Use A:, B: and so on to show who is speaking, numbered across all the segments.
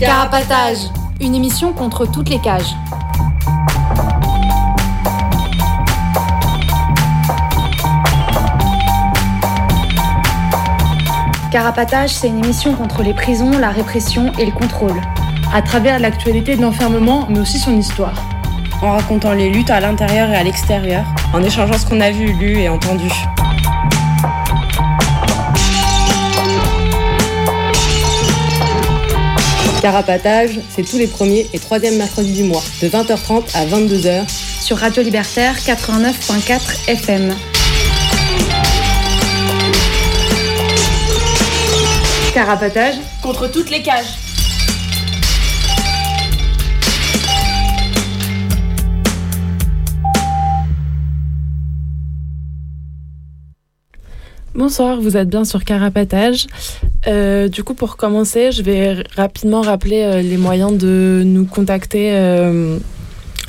A: Carapatage, une émission contre toutes les cages. Carapatage, c'est une émission contre les prisons, la répression et le contrôle.
B: À travers l'actualité de l'enfermement, mais aussi son histoire.
C: En racontant les luttes à l'intérieur et à l'extérieur, en échangeant ce qu'on a vu, lu et entendu.
D: Carapatage, c'est tous les premiers et troisièmes mercredis du mois, de 20h30 à 22h.
A: Sur Radio Libertaire 89.4 FM.
B: Carapatage
C: contre toutes les cages.
E: Bonsoir, vous êtes bien sur Carapatage. Euh, du coup, pour commencer, je vais rapidement rappeler euh, les moyens de nous contacter euh,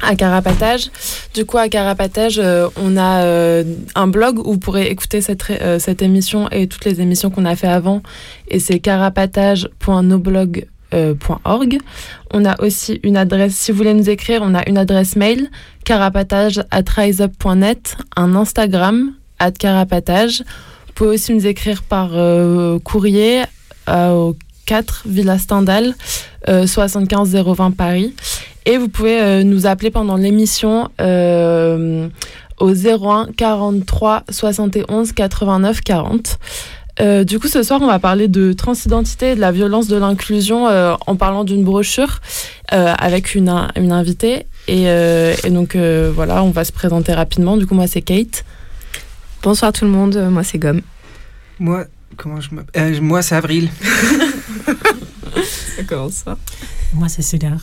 E: à Carapatage. Du coup, à Carapatage, on a un blog où vous pourrez écouter cette, émission et toutes les émissions qu'on a fait avant. Et c'est carapatage.noblog.org. On a aussi une adresse, si vous voulez nous écrire, on a une adresse mail, carapatage un Instagram, at carapatage. Vous pouvez aussi nous écrire par courrier au 4 Villa Stendhal, 75 020 Paris. Et vous pouvez nous appeler pendant l'émission euh, au 01 43 71 89 40. Euh, du coup, ce soir, on va parler de transidentité et de la violence de l'inclusion euh, en parlant d'une brochure avec une, une invitée. Et donc, voilà, on va se présenter rapidement. Du coup, moi, c'est Kate.
F: Bonsoir tout le monde, moi, c'est Gomme.
G: Moi, comment je m'appelle Moi, c'est Avril.
F: ça commence ça.
H: Moi, c'est Cédar.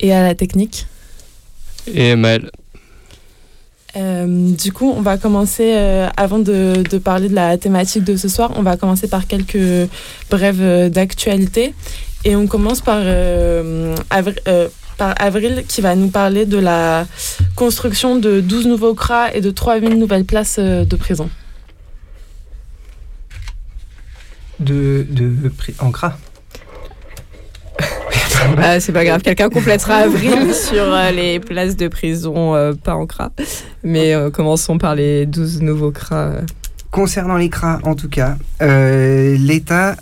E: Et à la technique?
I: Et Maël.
E: Euh, du coup, on va commencer, euh, avant de, de, parler de la thématique de ce soir, on va commencer par quelques brèves d'actualité. Et on commence par, euh, Avril, par Avril qui va nous parler de la construction de 12 nouveaux CRA et de 3000 nouvelles places de prison.
G: De, de, en CRA
F: ah, c'est pas grave, quelqu'un complétera avril sur euh, les places de prison euh, pas en CRA. Mais euh, commençons par les 12 nouveaux CRA.
G: Concernant les CRA, en tout cas, l'État,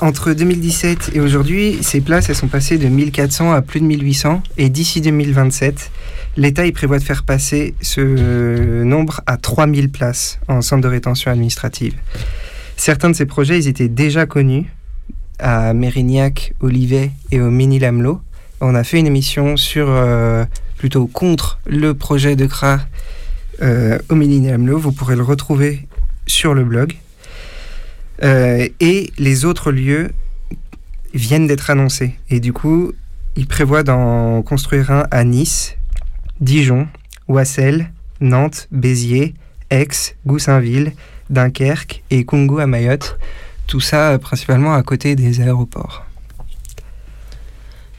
G: entre 2017 et aujourd'hui, ces places, sont passées de 1400 à plus de 1800. Et d'ici 2027, l'État, prévoit de faire passer ce nombre à 3000 places en centre de rétention administrative. Certains de ces projets, ils étaient déjà connus à Mérignac, Olivet et au Mini Lamelot. On a fait une émission sur, euh, plutôt contre le projet de CRA euh, au Mini Lamelot. Vous pourrez le retrouver sur le blog. Euh, et les autres lieux viennent d'être annoncés. Et du coup, ils prévoient d'en construire un à Nice, Dijon, Ouassel, Nantes, Béziers, Aix, Goussainville, Dunkerque et Kungu à Mayotte. Tout ça principalement à côté des aéroports.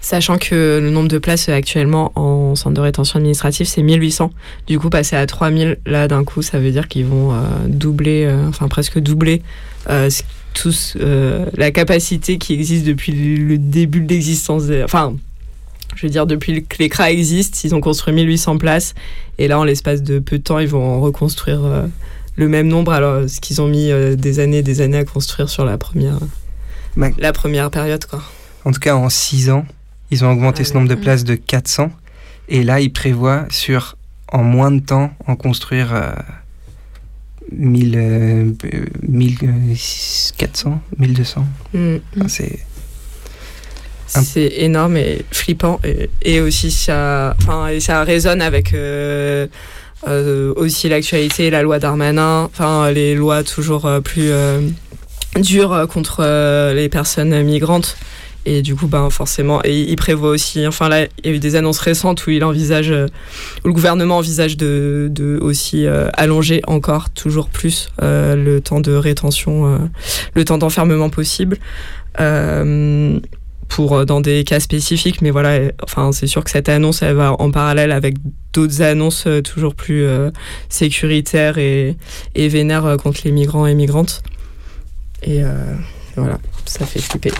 F: Sachant que le nombre de places actuellement en centre de rétention administrative, c'est 1800. Du coup, passer à 3000, là, d'un coup, ça veut dire qu'ils vont euh, doubler, euh, enfin presque doubler euh, tous, la capacité qui existe depuis le début de l'existence. Enfin, je veux dire, depuis que les CRA existent, ils ont construit 1800 places. Et là, en l'espace de peu de temps, ils vont en reconstruire le même nombre, alors ce qu'ils ont mis euh, des années et des années à construire sur la première, la première période. Quoi.
G: En tout cas, en 6 ans, ils ont augmenté ce nombre de places de 400. Et là, ils prévoient sur, en moins de temps, en construire euh, 1000, 1400, 1200. c'est...
F: C'est énorme et flippant. Et, aussi, ça, ça résonne avec... Euh, euh, aussi l'actualité, la loi Darmanin, enfin les lois toujours euh, plus euh, dures contre les personnes migrantes. Et du coup, ben, forcément, et il prévoit aussi, enfin là, il y a eu des annonces récentes où il envisage, où le gouvernement envisage de, aussi allonger encore toujours plus le temps de rétention, le temps d'enfermement possible pour dans des cas spécifiques, mais voilà, enfin c'est sûr que cette annonce elle va en parallèle avec d'autres annonces toujours plus sécuritaires et, et vénères contre les migrants et migrantes. Et voilà, ça fait flipper.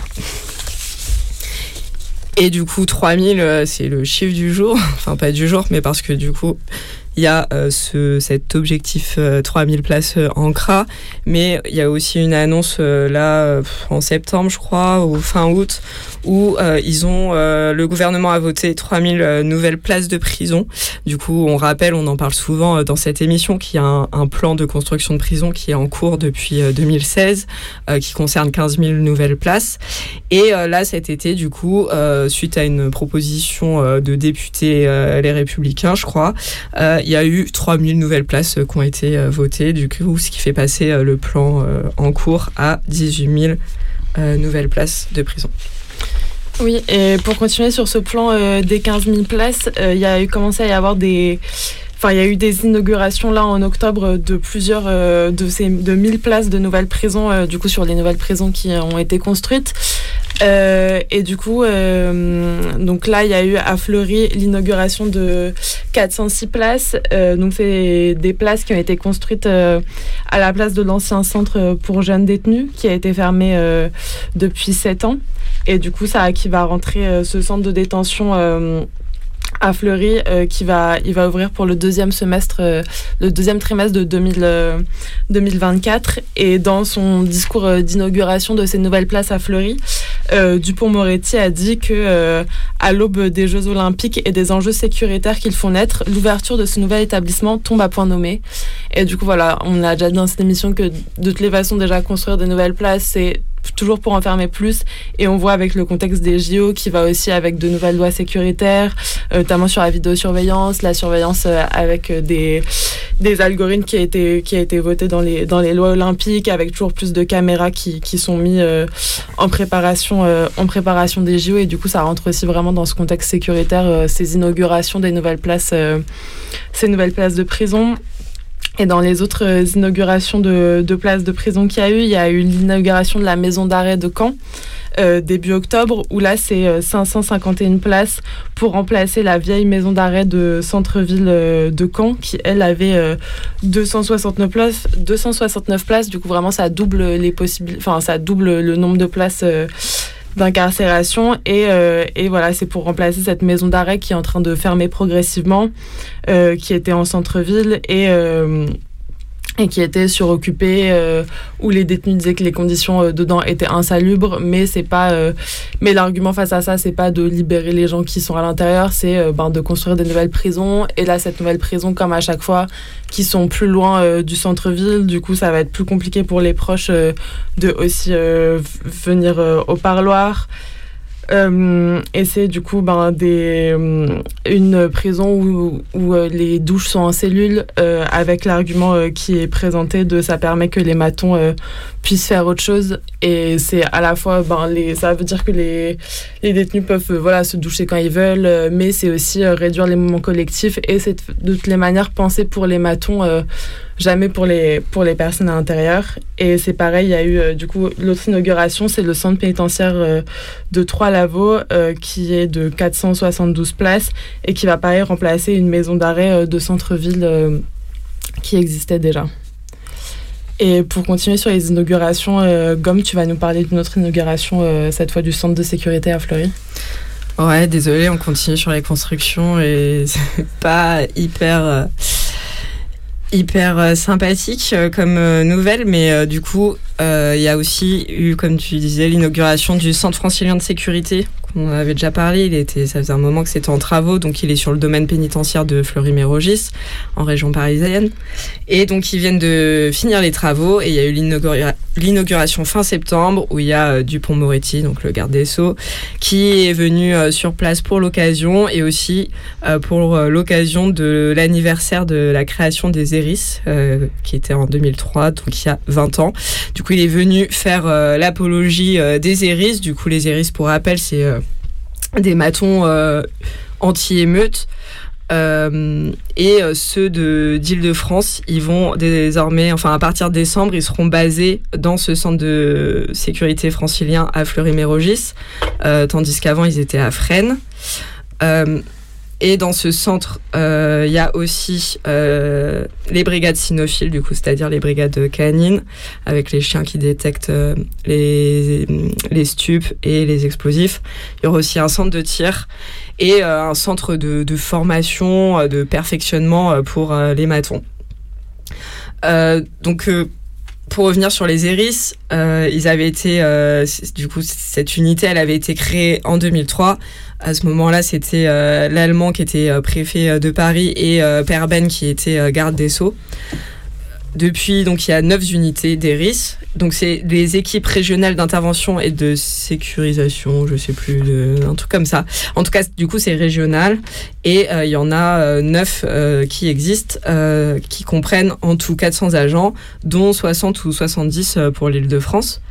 F: Et du coup, 3000, c'est le chiffre du jour. Enfin, pas du jour, mais parce que du coup, il y a euh, ce, cet objectif 3000 euh, places euh, en CRA, mais il y a aussi une annonce là en septembre, je crois, ou fin août, où ils ont le gouvernement a voté 3000 nouvelles places de prison. Du coup, on rappelle, on en parle souvent dans cette émission, qu'il y a un, plan de construction de prison qui est en cours depuis 2016, qui concerne 15 000 nouvelles places. Et là, cet été, du coup, suite à une proposition de députés les Républicains, je crois, il y a eu 3000 nouvelles places euh, qui ont été euh, votées, du coup, ce qui fait passer euh, le plan en cours à 18 000 nouvelles places de prison.
E: Oui, et pour continuer sur ce plan des 15 000 places, il y a eu commencé à y avoir des Enfin, il y a eu des inaugurations là en octobre de plusieurs de ces de 1000 places de nouvelles prisons du coup sur les nouvelles prisons qui ont été construites euh, et du coup, euh, donc là, il y a eu à Fleury l'inauguration de 406 places. Euh, donc, c'est des places qui ont été construites à la place de l'ancien centre pour jeunes détenus qui a été fermé depuis 7 ans. Et du coup, ça qui va rentrer ce centre de détention à Fleury euh, qui va il va ouvrir pour le deuxième semestre euh, le deuxième trimestre de 2024 euh, et dans son discours d'inauguration de ces nouvelles places à Fleury Dupont-Moretti a dit que à l'aube des Jeux olympiques et des enjeux sécuritaires qu'ils font naître l'ouverture de ce nouvel établissement tombe à point nommé. Et du coup voilà on a déjà dit dans cette émission que de toutes les façons déjà construire des nouvelles places c'est toujours pour en fermer plus. Et on voit avec le contexte des JO qui va aussi avec de nouvelles lois sécuritaires, euh, notamment sur la vidéosurveillance, la surveillance euh, avec euh, des, des algorithmes qui a été, qui a été voté dans les, dans les lois olympiques, avec toujours plus de caméras qui, qui sont mis en, préparation, en préparation des JO. Et du coup, ça rentre aussi vraiment dans ce contexte sécuritaire, ces inaugurations des nouvelles places, ces nouvelles places de prison. Et dans les autres euh, inaugurations de, places de prison qu'il y a eu, il y a eu l'inauguration de la maison d'arrêt de Caen. Euh, début octobre, où là c'est 551 euh, places pour remplacer la vieille maison d'arrêt de centre-ville de Caen, qui elle avait 269 places, 269 places. Du coup vraiment ça double les possibles, enfin ça double le nombre de places d'incarcération et, euh, et, voilà c'est pour remplacer cette maison d'arrêt qui est en train de fermer progressivement euh, qui était en centre-ville et euh, et qui était suroccupé euh, où les détenus disaient que les conditions euh, dedans étaient insalubres mais c'est pas euh, mais l'argument face à ça c'est pas de libérer les gens qui sont à l'intérieur c'est ben, de construire des nouvelles prisons. Et là cette nouvelle prison comme à chaque fois qui sont plus loin du centre-ville du coup ça va être plus compliqué pour les proches de aussi venir au parloir euh, et c'est du coup ben, des, euh, une prison où, où euh, les douches sont en cellule avec l'argument qui est présenté de ça permet que les matons puissent faire autre chose. Et c'est à la fois, ben, les, ça veut dire que les, les détenus peuvent voilà, se doucher quand ils veulent, mais c'est aussi réduire les moments collectifs et c'est de toutes les manières penser pour les matons jamais pour les, pour les personnes à l'intérieur. Et c'est pareil, il y a eu euh, du coup l'autre inauguration, c'est le centre pénitentiaire euh, de Trois-Lavaux euh, qui est de 472 places et qui va pareil remplacer une maison d'arrêt de centre-ville qui existait déjà. Et pour continuer sur les inaugurations, Gomme, tu vas nous parler d'une autre inauguration, cette fois du centre de sécurité à Fleury.
F: Ouais, désolé, on continue sur les constructions et c'est pas hyper hyper euh, sympathique euh, comme euh, nouvelle, mais du coup, il y a aussi eu, comme tu disais, l'inauguration du Centre francilien de sécurité on avait déjà parlé, il était, ça faisait un moment que c'était en travaux, donc il est sur le domaine pénitentiaire de Fleury-Mérogis, en région parisienne. Et donc ils viennent de finir les travaux et il y a eu l'inauguration fin septembre où il y a euh, Dupont-Moretti, donc le garde des Sceaux, qui est venu euh, sur place pour l'occasion et aussi euh, pour l'occasion de l'anniversaire de la création des ERIS, qui était en 2003, donc il y a 20 ans. Du coup, il est venu faire l'apologie des ERIS. Du coup, les ERIS, pour rappel, c'est des matons euh, anti-émeutes. et ceux de d'Île-de-France, ils vont désormais, enfin à partir de décembre, ils seront basés dans ce centre de sécurité francilien à Fleury-Mérogis, tandis qu'avant ils étaient à Fresnes. Et dans ce centre, euh, il y a aussi euh, les brigades cynophiles, du coup, c'est-à-dire les brigades canines, avec les chiens qui détectent euh, les, stupes et les explosifs. Il y aura aussi un centre de tir et un centre de, de, formation, de perfectionnement pour les matons. donc, pour revenir sur les ERIS, ils avaient été, du coup, cette unité, elle avait été créée en 2003 à ce moment-là, c'était euh, l'Allemand qui était euh, préfet euh, de Paris et Perben qui était garde des Sceaux. Depuis, donc, il y a neuf unités d'ERIS. Donc, c'est des équipes régionales d'intervention et de sécurisation, je sais plus, un truc comme ça. En tout cas, du coup, c'est régional. Et il y en a neuf qui existent, qui comprennent en tout 400 agents, dont 60 ou 70 pour l'île de France.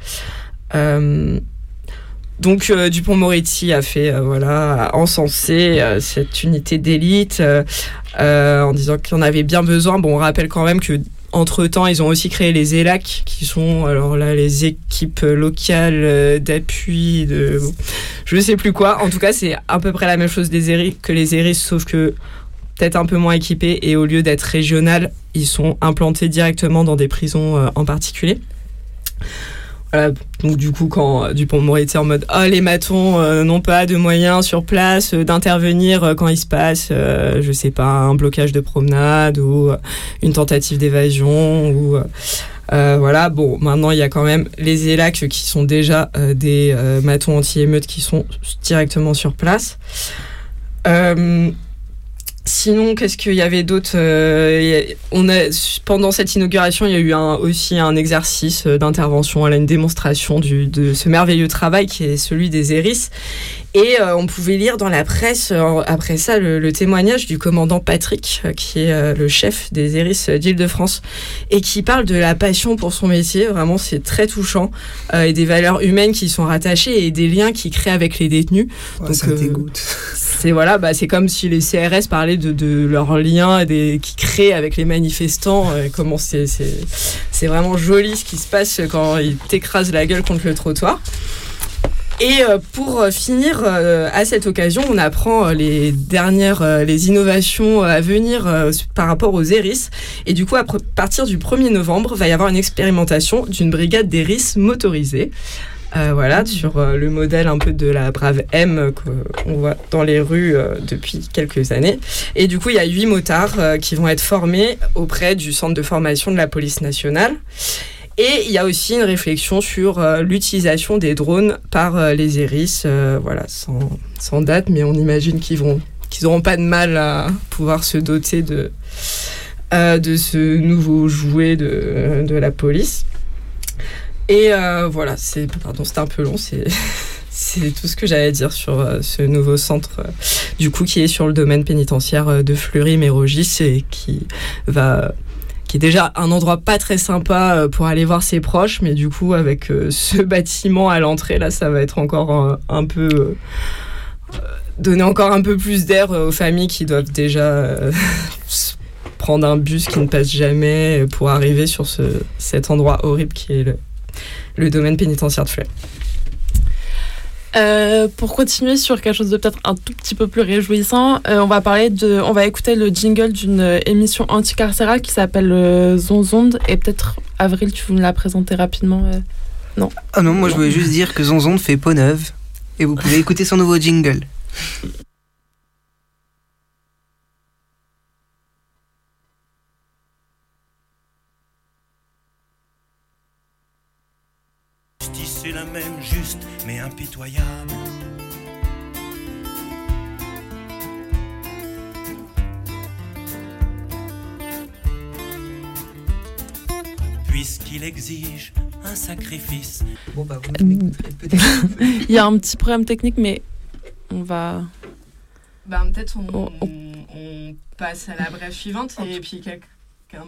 F: Donc euh, Dupont-Moretti a fait euh, voilà encenser euh, cette unité d'élite en disant qu'il en avait bien besoin. Bon, on rappelle quand même que entre temps, ils ont aussi créé les ELAC, qui sont alors là les équipes locales d'appui de je ne sais plus quoi. En tout cas, c'est à peu près la même chose des que les ERIS, sauf que peut-être un peu moins équipés et au lieu d'être régionales, ils sont implantés directement dans des prisons en particulier. Voilà. Donc du coup, quand euh, Dupont-Moretti en mode ah les matons euh, n'ont pas de moyens sur place euh, d'intervenir quand il se passe, je sais pas, un blocage de promenade ou une tentative d'évasion ou voilà. Bon, maintenant il y a quand même les ELAC qui sont déjà des matons anti-émeutes qui sont directement sur place. Sinon, qu'est-ce qu'il y avait d'autre euh, On pendant cette inauguration, il y a eu aussi un exercice euh, d'intervention, une démonstration de ce merveilleux travail qui est celui des ERIS. Et euh, on pouvait lire dans la presse, après ça, le, témoignage du commandant Patrick, qui est le chef des ERIS d'Île-de-France, et qui parle de la passion pour son métier. Vraiment, c'est très touchant. et des valeurs humaines qui sont rattachées et des liens qu'il crée avec les détenus.
G: Donc, ça dégoûte.
F: C'est voilà, bah, c'est comme si les CRS parlaient de, de leurs liens des, qui créent avec les manifestants. comment c'est, c'est, vraiment joli ce qui se passe quand ils t'écrasent la gueule contre le trottoir. Et euh, pour finir, euh, à cette occasion, on apprend euh, les dernières les innovations à venir par rapport aux ERIS. Et du coup, à partir du 1er novembre, va y avoir une expérimentation d'une brigade d'ERIS motorisée. Euh, voilà, sur euh, le modèle un peu de la brave M qu'on voit dans les rues euh, depuis quelques années. Et du coup, il y a huit motards qui vont être formés auprès du centre de formation de la police nationale. Et il y a aussi une réflexion sur l'utilisation des drones par les ERIS, voilà, sans, date, mais on imagine qu'ils vont qu'ils n'auront pas de mal à pouvoir se doter de, de ce nouveau jouet de, de la police. Et euh, voilà, c'est pardon, c'était un peu long, c'est c'est tout ce que j'allais dire sur euh, ce nouveau centre, euh, du coup, qui est sur le domaine pénitentiaire de Fleury-Mérogis et qui va qui est déjà un endroit pas très sympa pour aller voir ses proches, mais du coup, avec ce bâtiment à l'entrée, là, ça va être encore un, peu. donner encore un peu plus d'air aux familles qui doivent déjà prendre un bus qui ne passe jamais pour arriver sur ce, cet endroit horrible qui est le, le domaine pénitentiaire de Fleury.
E: Euh, pour continuer sur quelque chose de peut-être un tout petit peu plus réjouissant, euh, on va parler de, on va écouter le jingle d'une émission anticarcérale qui s'appelle euh, Zonzonde et peut-être Avril, tu veux me la présenter rapidement Non?
G: Ah non, moi je voulais juste dire que Zonzonde fait peau neuve et vous pouvez écouter son nouveau jingle.
H: Impitoyable. Puisqu'il exige un sacrifice.
E: Bon bah vous Il y a un petit problème technique, mais on va.
F: Bah, peut-être on, on, passe à la brève suivante et puis quelqu'un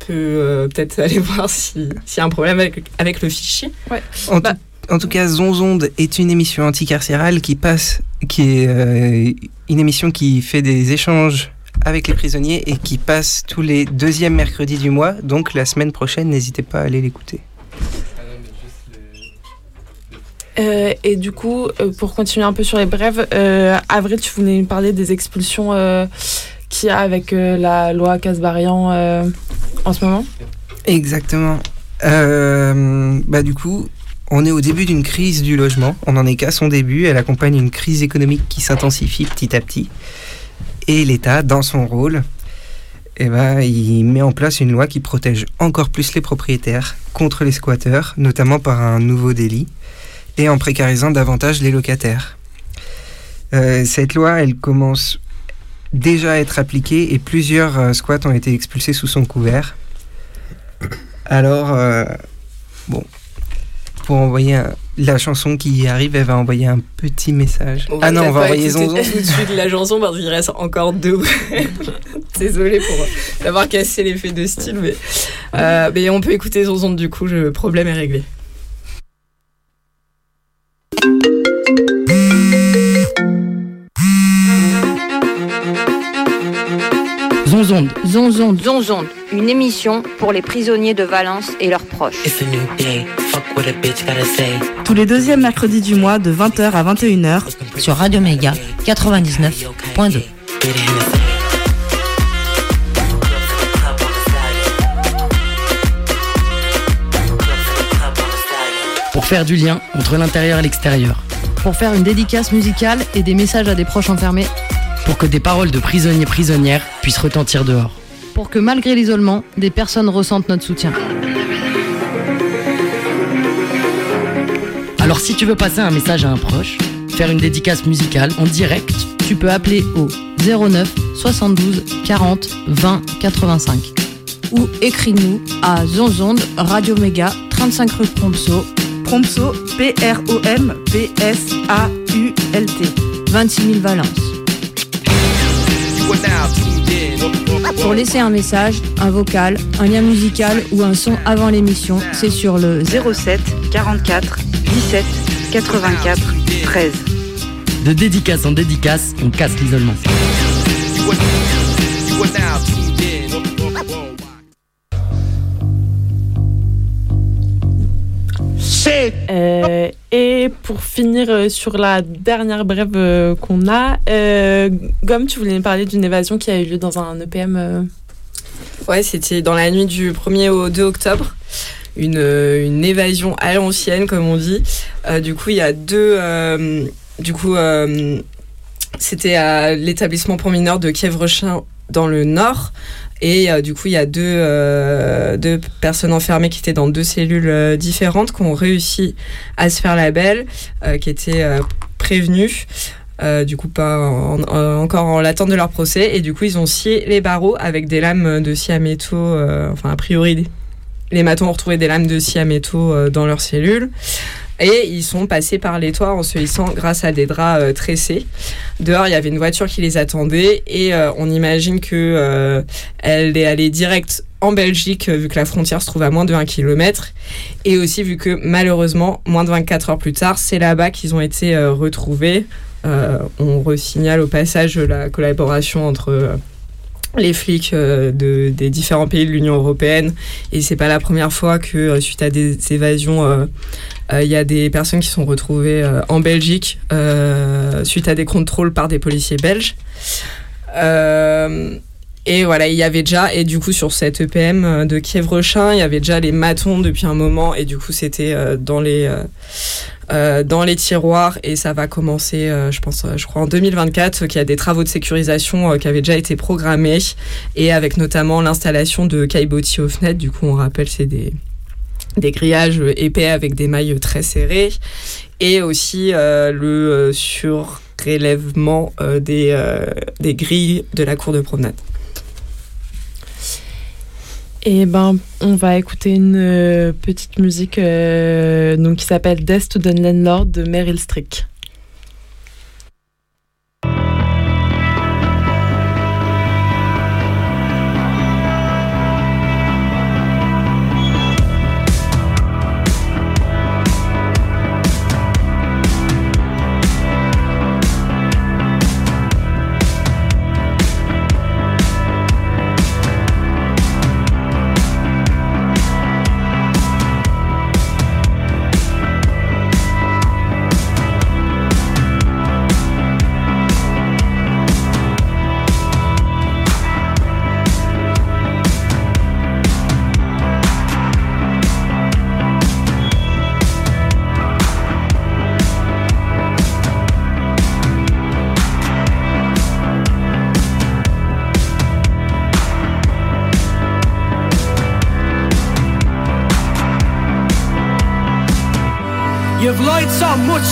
F: peut euh, peut-être aller voir s'il y a un problème avec, avec le fichier.
E: Ouais.
F: Bah,
G: en tout cas, Zonzonde est une émission anticarcérale qui passe, qui est euh, une émission qui fait des échanges avec les prisonniers et qui passe tous les deuxièmes mercredis du mois. Donc la semaine prochaine, n'hésitez pas à aller l'écouter.
E: Euh, et du coup, euh, pour continuer un peu sur les brèves, euh, Avril, tu voulais nous parler des expulsions qu'il y a avec la loi Casbarian en ce moment?
G: Exactement. Bah du coup, on est au début d'une crise du logement. On n'en est qu'à son début. Elle accompagne une crise économique qui s'intensifie petit à petit. Et l'État, dans son rôle, eh ben, il met en place une loi qui protège encore plus les propriétaires contre les squatteurs, notamment par un nouveau délit, et en précarisant davantage les locataires. Euh, cette loi, elle commence déjà à être appliquée et plusieurs euh, squats ont été expulsés sous son couvert. Alors, euh, bon, pour envoyer un- la chanson qui arrive, elle va envoyer un petit message.
F: On
G: ah non, on va envoyer Zonzon.
F: tout de suite la chanson parce qu'il reste encore deux. Désolée pour d'avoir cassé l'effet de style, mais, euh, mais on peut écouter Zonzon du coup, le problème est réglé.
J: Zonzonde.
K: Zonzonde. Zonzonde, une émission pour les prisonniers de Valence et leurs proches.
J: Tous les deuxièmes mercredis du mois de 20h à 21h
L: sur Radio Méga 99.2.
J: pour faire du lien entre l'intérieur et l'extérieur.
M: Pour faire une dédicace musicale et des messages à des proches enfermés.
J: Pour que des paroles de prisonniers prisonnières puissent retentir dehors.
M: Pour que malgré l'isolement, des personnes ressentent notre soutien.
J: Alors si tu veux passer un message à un proche, faire une dédicace musicale en direct,
M: tu peux appeler au 09 72 40 20 85 ou écris-nous à Zonzonde Radio Méga 35 rue Prompso
N: Prompso P-R-O-M-P-S-A-U-L-T
M: 26 000 Valence. Pour laisser un message, un vocal, un lien musical ou un son avant l'émission, c'est sur le
N: 07 44 17 84 13.
J: De dédicace en dédicace, on casse l'isolement.
E: Euh, et pour finir euh, sur la dernière brève euh, qu'on a, euh, Gomme, tu voulais nous parler d'une évasion qui a eu lieu dans un EPM.
F: Ouais, c'était dans la nuit du 1er au 2 octobre. Une, une évasion à l'ancienne, comme on dit. Du coup, il y a deux. du coup, c'était à l'établissement pour mineurs de Kievrechin dans le nord. Et euh, du coup, il y a deux, euh, deux personnes enfermées qui étaient dans deux cellules euh, différentes, qui ont réussi à se faire la belle, qui étaient prévenues. Du coup, pas en- en- encore en l'attente de leur procès. Et du coup, ils ont scié les barreaux avec des lames de scie à métaux. enfin, a priori, les matons ont retrouvé des lames de scie à métaux dans leurs cellules. Et ils sont passés par les toits en se hissant grâce à des draps euh, tressés. Dehors, il y avait une voiture qui les attendait et euh, on imagine que euh, elle est allée direct en Belgique vu que la frontière se trouve à moins de 1 km et aussi vu que malheureusement, moins de 24 heures plus tard, c'est là-bas qu'ils ont été retrouvés. On resignale au passage la collaboration entre les flics euh, de, des différents pays de l'Union européenne. Et c'est pas la première fois que, euh, suite à des évasions, euh, il y a des personnes qui sont retrouvées en Belgique suite à des contrôles par des policiers belges. Et voilà, il y avait déjà, et du coup, sur cette EPM euh, de Kievrechin, il y avait déjà les matons depuis un moment, et du coup, c'était euh, dans les. euh, dans les tiroirs et ça va commencer, je pense, je crois en 2024, euh, qu'il y a des travaux de sécurisation qui avaient déjà été programmés et avec notamment l'installation de caillebotis aux fenêtres. Du coup, on rappelle, c'est des, des grillages épais avec des mailles très serrées et aussi le surélèvement euh, des, des grilles de la cour de promenade.
E: Et ben, on va écouter une euh, petite musique euh, donc, qui s'appelle Death to the Landlord de Meryl Streep.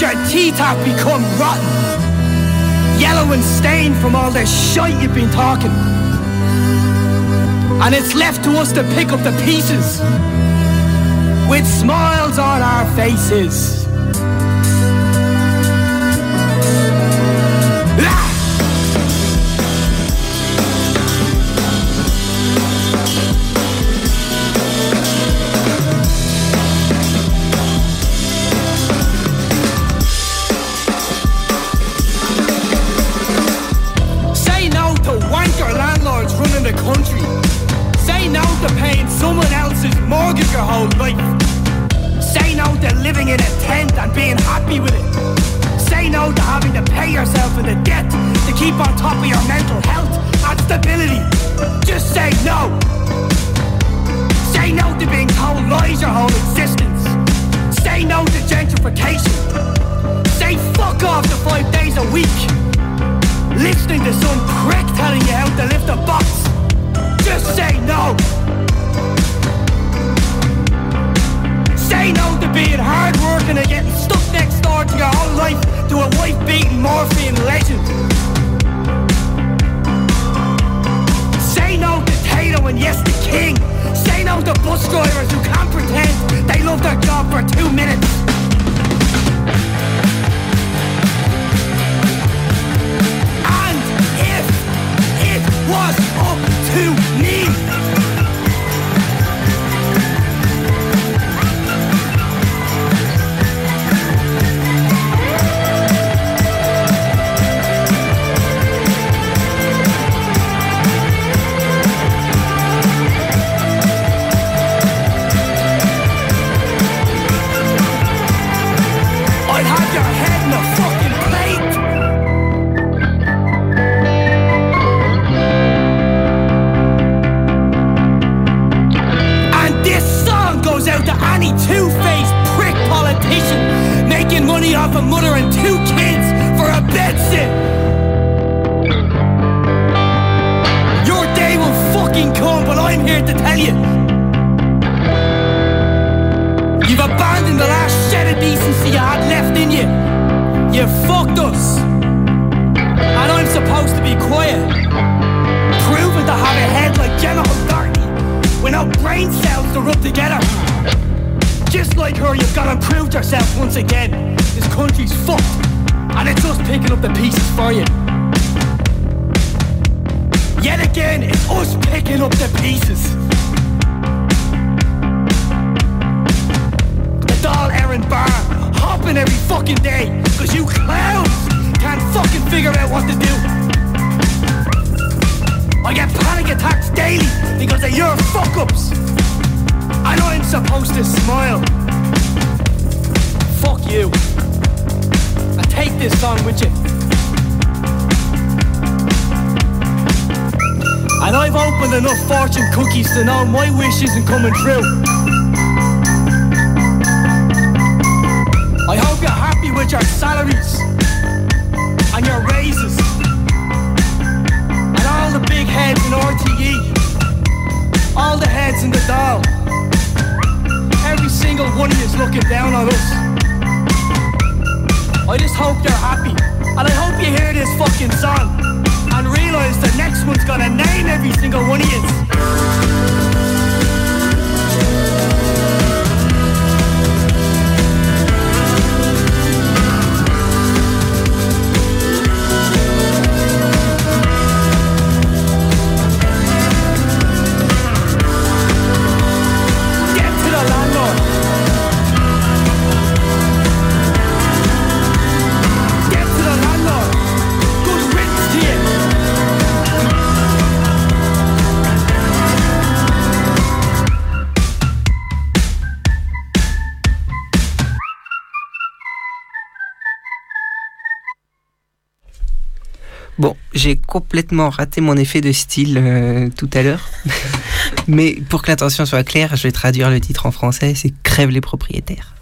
O: Your teeth have become rotten. Yellow and stained from all the shite you've been talking. And it's left to us to pick up the pieces with smiles on our faces. To know wish isn't coming true. I hope you're happy with your salaries and your raises and all the big heads in RTE, all the heads in the doll. Every single one of you is looking down on us. I just hope you're happy, and I hope you hear this fucking song and realize the next one's gonna name every single one of you.
G: J'ai complètement raté mon effet de style euh, tout à l'heure. Mais pour que l'intention soit claire, je vais traduire le titre en français, c'est Crève les propriétaires.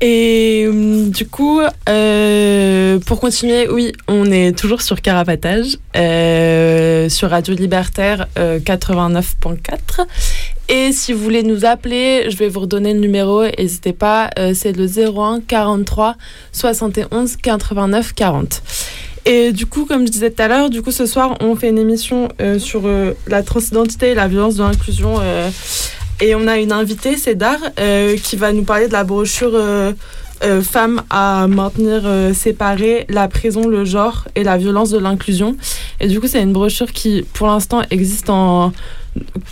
E: Et hum, du coup, euh, pour continuer, oui, on est toujours sur Carapatage, euh, sur Radio Libertaire euh, 89.4. Et si vous voulez nous appeler, je vais vous redonner le numéro, n'hésitez pas, c'est le 01 43 71 89 40. Et du coup, comme je disais tout à l'heure, du coup ce soir on fait une émission euh, sur euh, la transidentité et la violence de l'inclusion. euh, et on a une invitée, c'est Dar, euh, qui va nous parler de la brochure Femmes à maintenir séparées, la prison, le genre et la violence de l'inclusion. Et du coup, c'est une brochure qui, pour l'instant, existe en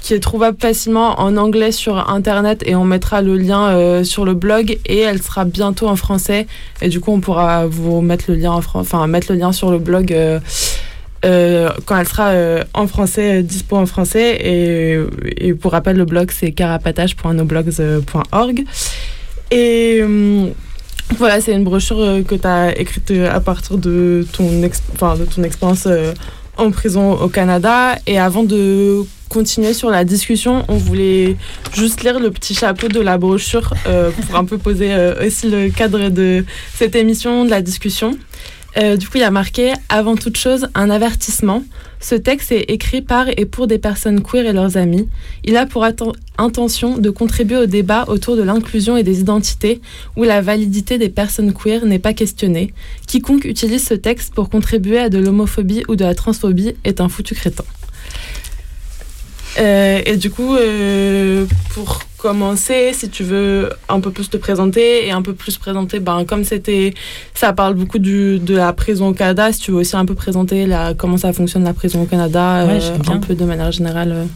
E: qui est trouvable facilement en anglais sur internet et on mettra le lien euh, sur le blog et elle sera bientôt en français. Et du coup on pourra vous mettre le lien en enfin mettre le lien sur le blog euh, euh, quand elle sera en français dispo en français. Et, pour rappel le blog c'est carapatage.noblogs.org et voilà c'est une brochure que tu as écrite à partir de ton de ton expérience en prison au Canada. Et avant de continuer sur la discussion, on voulait juste lire le petit chapeau de la brochure euh, pour un peu poser euh, aussi le cadre de cette émission, de la discussion. Euh, du coup, il y a marqué Avant toute chose, un avertissement. Ce texte est écrit par et pour des personnes queer et leurs amis. Il a pour intention de contribuer au débat autour de l'inclusion et des identités où la validité des personnes queer n'est pas questionnée. Quiconque utilise ce texte pour contribuer à de l'homophobie ou de la transphobie est un foutu crétin. Euh, et du coup, euh, pour commencer, si tu veux un peu plus te présenter et un peu plus présenter, ben, comme c'était, ça parle beaucoup du, de la prison au Canada, si tu veux aussi un peu présenter la, comment ça fonctionne la prison au Canada,
P: Ouais,
E: euh, un peu de manière générale.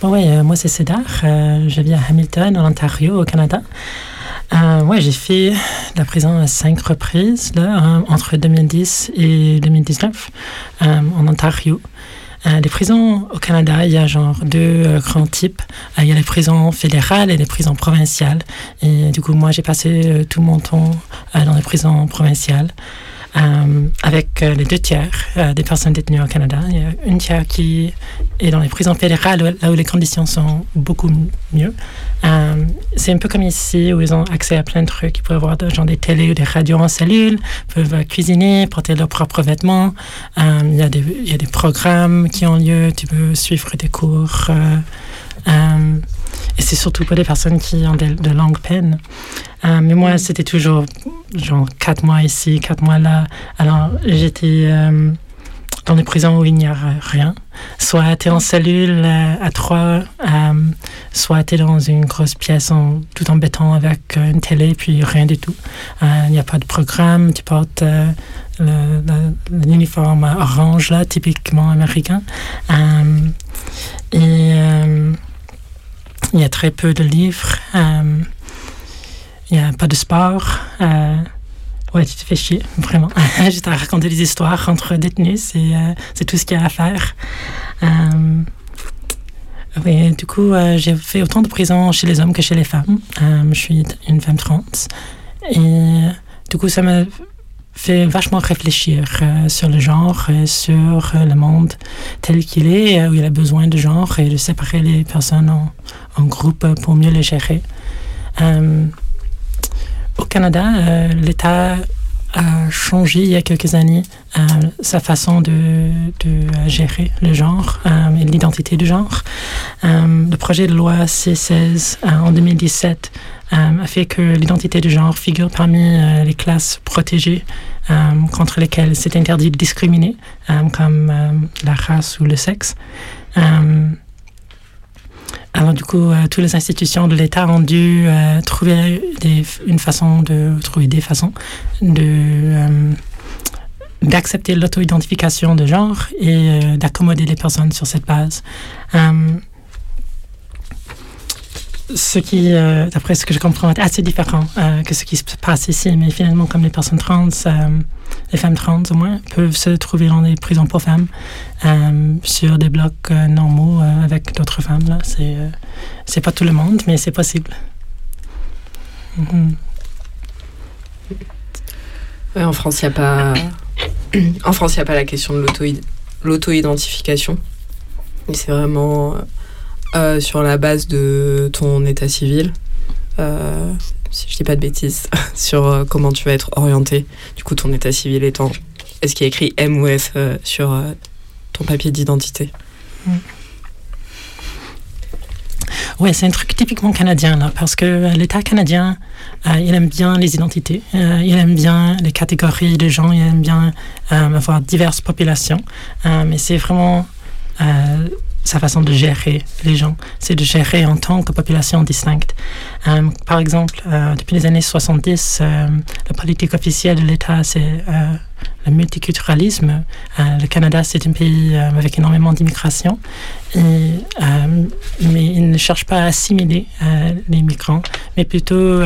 P: Bon, ouais, euh, moi c'est Cédar, je vis à Hamilton, en Ontario, au Canada. Ouais, j'ai fait la prison à cinq reprises, là, hein, entre 2010 et 2019, euh, en Ontario. Euh, les prisons au Canada, il y a genre deux euh, grands types. Euh, il y a les prisons fédérales et les prisons provinciales. Et du coup, moi, j'ai passé tout mon temps dans les prisons provinciales. Euh, avec euh, les deux tiers euh, des personnes détenues au Canada. Il y a une tiers qui est dans les prisons fédérales, là où les conditions sont beaucoup mieux. C'est un peu comme ici, où ils ont accès à plein de trucs. Ils peuvent avoir genre des télés ou des radios en cellule, peuvent cuisiner, porter leurs propres vêtements. Il, y a des, programmes qui ont lieu, tu peux suivre des cours. Et c'est surtout pour des personnes qui ont de, longues peines. Euh, mais moi, c'était toujours genre quatre mois ici, quatre mois là. Alors, j'étais euh, dans des prisons où il n'y a rien. Soit tu es en cellule euh, à trois, soit tu es dans une grosse pièce en, tout en béton avec une télé, puis rien du tout. Il n'y a pas de programme, tu portes l'uniforme orange, là, typiquement américain. Et il y a très peu de livres. euh, il n'y a pas de sport. euh, ouais, tu te fais chier, vraiment. Juste à raconter des histoires entre détenus, c'est euh, c'est tout ce qu'il y a à faire. Oui, du coup, j'ai fait autant de prisons chez les hommes que chez les femmes. Je suis une femme trans. Et du coup, ça m'a fait vachement réfléchir euh, sur le genre et sur euh, le monde tel qu'il est, euh, où il a besoin de genre et de séparer les personnes en, en groupes pour mieux les gérer. Au Canada, l'État a changé il y a quelques années euh, sa façon de, de gérer le genre euh, et l'identité du genre. Euh, le projet de loi C16 euh, en 2017 euh, a fait que l'identité du genre figure parmi euh, les classes protégées contre lesquelles c'est interdit de discriminer, comme la race ou le sexe. Alors du coup, euh, toutes les institutions de l'État ont dû euh, trouver des, une façon de trouver des façons de euh, d'accepter l'auto-identification de genre et euh, d'accommoder les personnes sur cette base. Ce qui, euh, d'après ce que je comprends, est assez différent euh, que ce qui se passe ici. Mais finalement, comme les personnes trans, euh, les femmes trans au moins, peuvent se trouver dans des prisons pour femmes, euh, sur des blocs normaux avec d'autres femmes. Là, c'est, c'est pas tout le monde, mais c'est possible. Mhm.
F: Ouais, en France, il n'y a pas. en France, il a pas la question de l'auto- l'auto-identification. C'est vraiment euh, sur la base de ton état civil. euh, si je dis pas de bêtises, sur euh, comment tu vas être orienté. Du coup, ton état civil étant. Est-ce qu'il y a écrit M ou F sur ton papier d'identité?
P: Ouais, c'est un truc typiquement canadien, là, parce que l'État canadien, il aime bien les identités, il aime bien les catégories de gens, il aime bien avoir diverses populations, mais c'est vraiment sa façon de gérer les gens, c'est de gérer en tant que population distincte. par exemple, depuis les années 70, la politique officielle de l'État, c'est le multiculturalisme. le Canada, c'est un pays avec énormément d'immigration, mais il ne cherche pas à assimiler les migrants, mais plutôt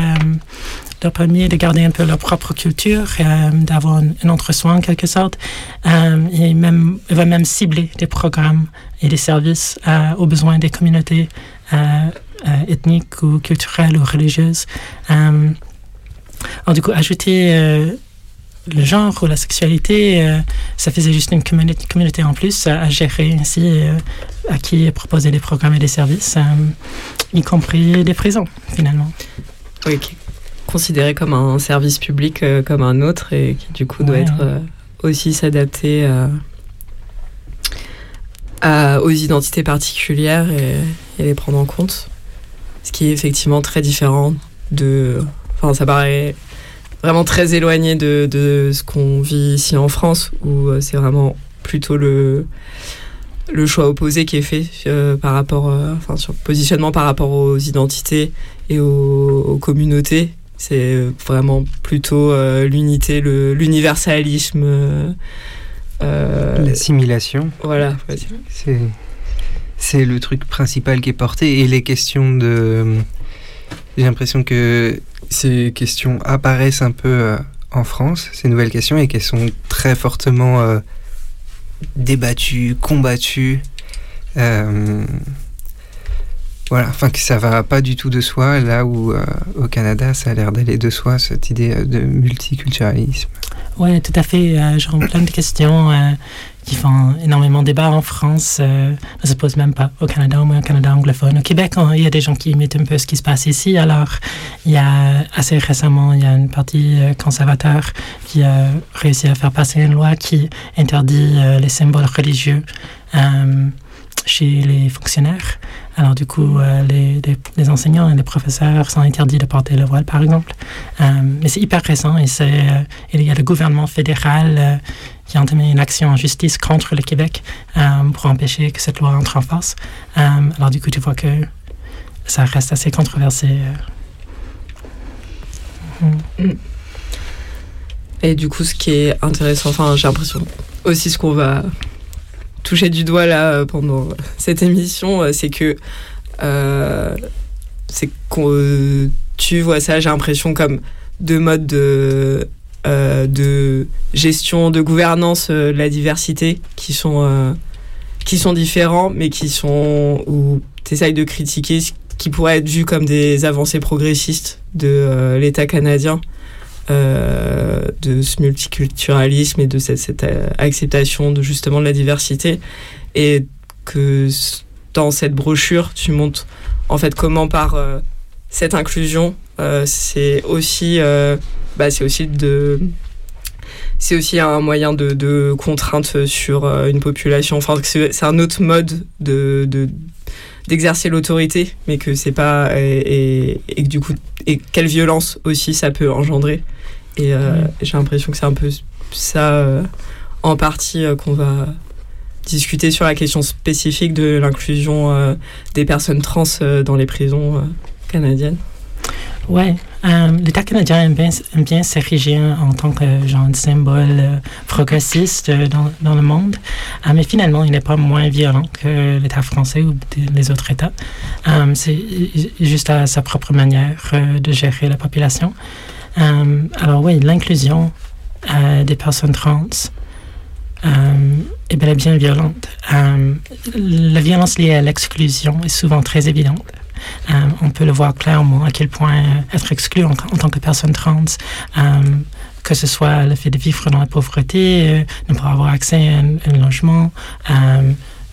P: leur permet de garder un peu leur propre culture, euh, d'avoir un, entre-soi en quelque sorte, euh, et même, va même cibler des programmes et des services euh, aux besoins des communautés ethniques ou culturelles ou religieuses. alors du coup, ajouter le genre ou la sexualité, ça faisait juste une communauté, en plus à, gérer ainsi, à qui proposer des programmes et des services, y compris des prisons finalement.
F: Oui, considéré comme un service public euh, comme un autre et qui du coup doit être euh, aussi s'adapter euh, aux identités particulières et, les prendre en compte. Ce qui est effectivement très différent de... Enfin, ça paraît vraiment très éloigné de, de ce qu'on vit ici en France, où c'est vraiment plutôt le, le choix opposé qui est fait par rapport, enfin, sur le positionnement par rapport aux identités et aux communautés c'est vraiment plutôt euh, l'unité, l'universalisme. Euh,
G: euh, L'assimilation.
F: Voilà.
G: C'est le truc principal qui est porté. Et les questions de. J'ai l'impression que ces questions apparaissent un peu en France, ces nouvelles questions, et qu'elles sont très fortement débattues, combattues. Voilà, enfin que ça va pas du tout de soi, là où euh, au Canada ça a l'air d'aller de soi, cette idée euh, de multiculturalisme.
P: Oui, tout à fait. Euh, J'ai plein de questions qui font énormément débat en France. ne se pose même pas au Canada, au moins au Canada anglophone. Au Québec, il y a des gens qui imitent un peu ce qui se passe ici. Alors, il y a assez récemment, il y a une partie conservateur qui a réussi à faire passer une loi qui interdit les symboles religieux chez les fonctionnaires. Alors du coup, euh, les, enseignants et les professeurs sont interdits de porter le voile, par exemple. Euh, mais c'est hyper récent et euh, il y a le gouvernement fédéral qui a entamé une action en justice contre le Québec pour empêcher que cette loi entre en force. alors du coup, tu vois que ça reste assez controversé.
F: Et du coup, ce qui est intéressant, enfin, j'ai l'impression aussi ce qu'on va toucher du doigt là euh, pendant cette émission, euh, c'est que euh, tu vois ça, j'ai l'impression comme deux modes de, gestion, de gouvernance de la diversité qui sont, qui sont différents, mais qui sont où tu essayes de critiquer qui pourrait être vu comme des avancées progressistes de l'État canadien. Euh, de ce multiculturalisme et de cette, euh, acceptation de justement de la diversité et que dans cette brochure tu montres en fait comment par euh, cette inclusion c'est aussi bah, c'est aussi de c'est aussi un moyen de, contrainte sur une population. Enfin, c'est un autre mode de, d'exercer l'autorité, mais que c'est pas et, et, du coup et quelle violence aussi ça peut engendrer. Et euh, j'ai l'impression que c'est un peu ça, euh, en partie, euh, qu'on va discuter sur la question spécifique de l'inclusion des personnes trans dans les prisons canadiennes.
P: Ouais, l'État canadien aime bien, bien s'ériger en tant que genre de symbole progressiste dans, dans, le monde, mais finalement, il n'est pas moins violent que l'État français ou les autres États. c'est juste à sa propre manière de gérer la population. Euh, alors oui, l'inclusion euh, des personnes trans euh, est bien violente. la violence liée à l'exclusion est souvent très évidente. On peut le voir clairement à quel point être exclu en, tant que personne trans, que ce soit le fait de vivre dans la pauvreté, ne pas avoir accès à un, logement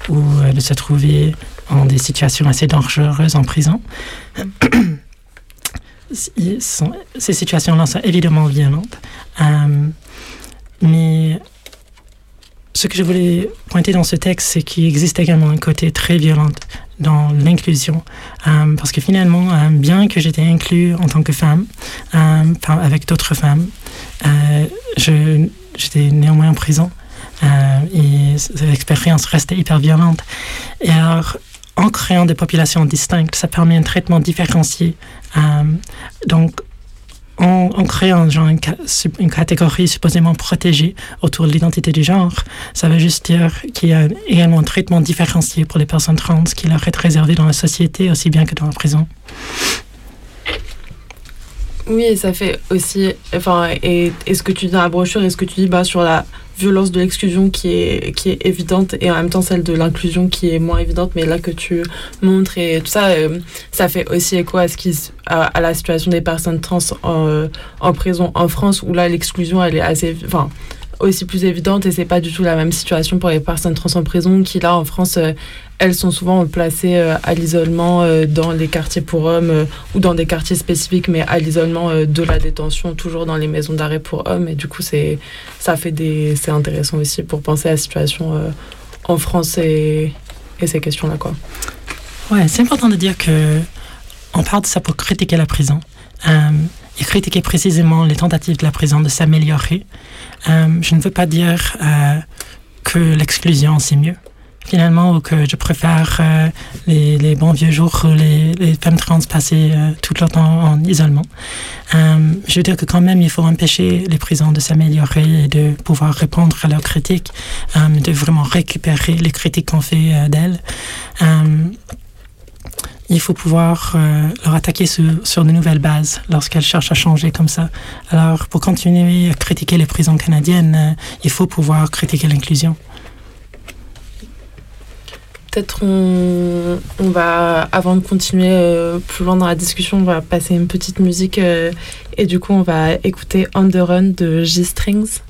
P: ou de se trouver en des situations assez dangereuses en prison. ces situations-là sont évidemment violentes. Euh, mais ce que je voulais pointer dans ce texte, c'est qu'il existe également un côté très violent dans l'inclusion. Euh, parce que finalement, euh, bien que j'étais inclus en tant que femme, euh, avec d'autres femmes, j'étais néanmoins en prison. Et c- l'expérience restait hyper violente. Et alors, en créant des populations distinctes, ça permet un traitement différencié. Donc, en, en créant genre, une, une catégorie supposément protégée autour de l'identité du genre, ça veut juste dire qu'il y a également un traitement différencié pour les personnes trans qui leur est réservé dans la société aussi bien que dans la prison.
E: Oui, et ça fait aussi. Enfin, et, et ce que tu dis dans la brochure et ce que tu dis bah, sur la violence de l'exclusion qui est, qui est évidente et en même temps celle de l'inclusion qui est moins évidente, mais là que tu montres et tout ça, euh, ça fait aussi écho à, ce qui, à, la situation des personnes trans en, en prison en France où là l'exclusion elle est assez. Enfin, aussi plus évidente et c'est pas du tout la même situation pour les personnes trans en prison qui là en France euh, elles sont souvent placées euh, à l'isolement euh, dans les quartiers pour hommes euh, ou dans des quartiers spécifiques mais à l'isolement de la détention toujours dans les maisons d'arrêt pour hommes et du coup c'est ça fait des c'est intéressant aussi pour penser à la situation en France et, ces questions là quoi
P: Ouais, c'est important de dire que on parle de ça pour critiquer la prison et critiquer précisément les tentatives de la prison de s'améliorer. Je ne veux pas dire que l'exclusion c'est mieux. Finalement, ou que je préfère euh, les, bons vieux jours où les, femmes trans passaient euh, tout leur temps en isolement. Euh, je veux dire que quand même, il faut empêcher les prisons de s'améliorer et de pouvoir répondre à leurs critiques, de vraiment récupérer les critiques qu'on fait d'elles. Il faut pouvoir leur attaquer sur, de nouvelles bases lorsqu'elles cherchent à changer comme ça. Alors, pour continuer à critiquer les prisons canadiennes, il faut pouvoir critiquer l'inclusion.
E: Peut-être on, va avant de continuer euh, plus loin dans la discussion on va passer une petite musique euh, et du coup on va écouter On the Run de G-Strings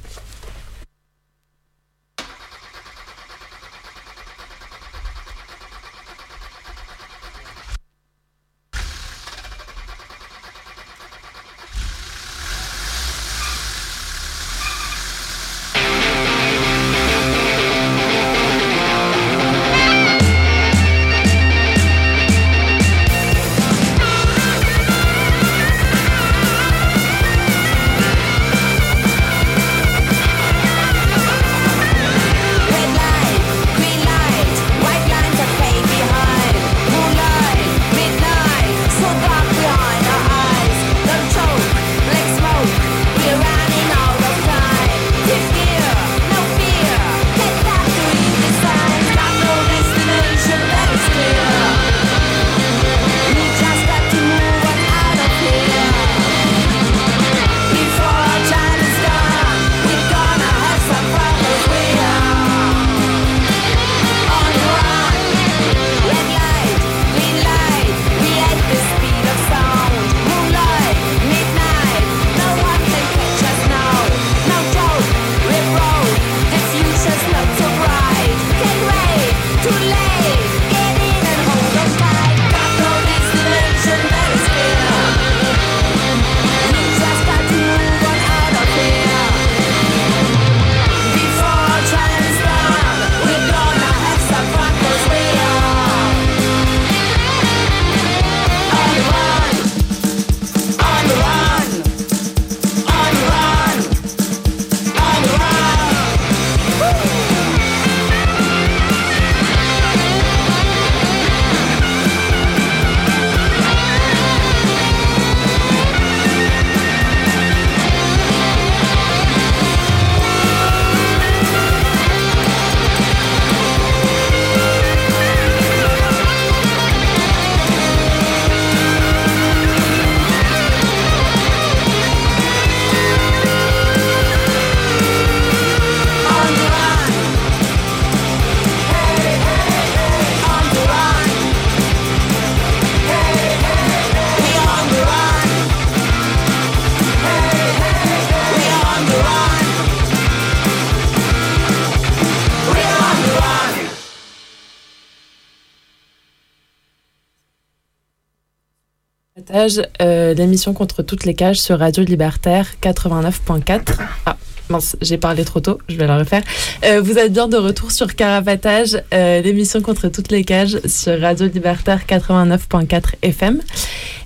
E: Partage, euh, l'émission contre toutes les cages sur Radio Libertaire 89.4. Ah, Mince, j'ai parlé trop tôt, je vais la refaire. Euh, vous êtes bien de retour sur Carapatage, euh, l'émission contre toutes les cages sur Radio Libertaire 89.4 FM.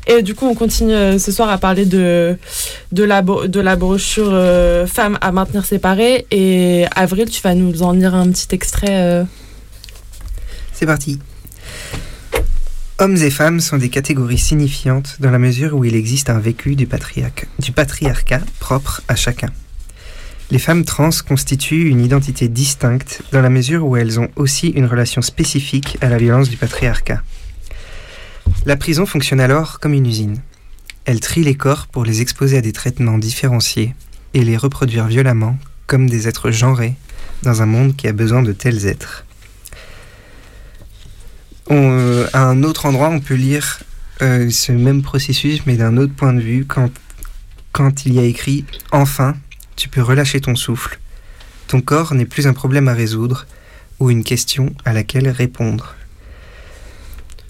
E: Et du coup, on continue ce soir à parler de, de, la, de la brochure Femmes à maintenir séparées. Et Avril, tu vas nous en lire un petit extrait.
G: C'est parti. Hommes et femmes sont des catégories signifiantes dans la mesure où il existe un vécu du, patriarcat, du patriarcat propre à chacun. Les femmes trans constituent une identité distincte dans la mesure où elles ont aussi une relation spécifique à la violence du patriarcat. La prison fonctionne alors comme une usine. Elle trie les corps pour les exposer à des traitements différenciés et les reproduire violemment comme des êtres genrés dans un monde qui a besoin de tels êtres. Euh, à un autre endroit, on peut lire euh, ce même processus, mais d'un autre point de vue, quand, il y a écrit Enfin, tu peux relâcher ton souffle. Ton corps n'est plus un problème à résoudre ou une question à laquelle répondre.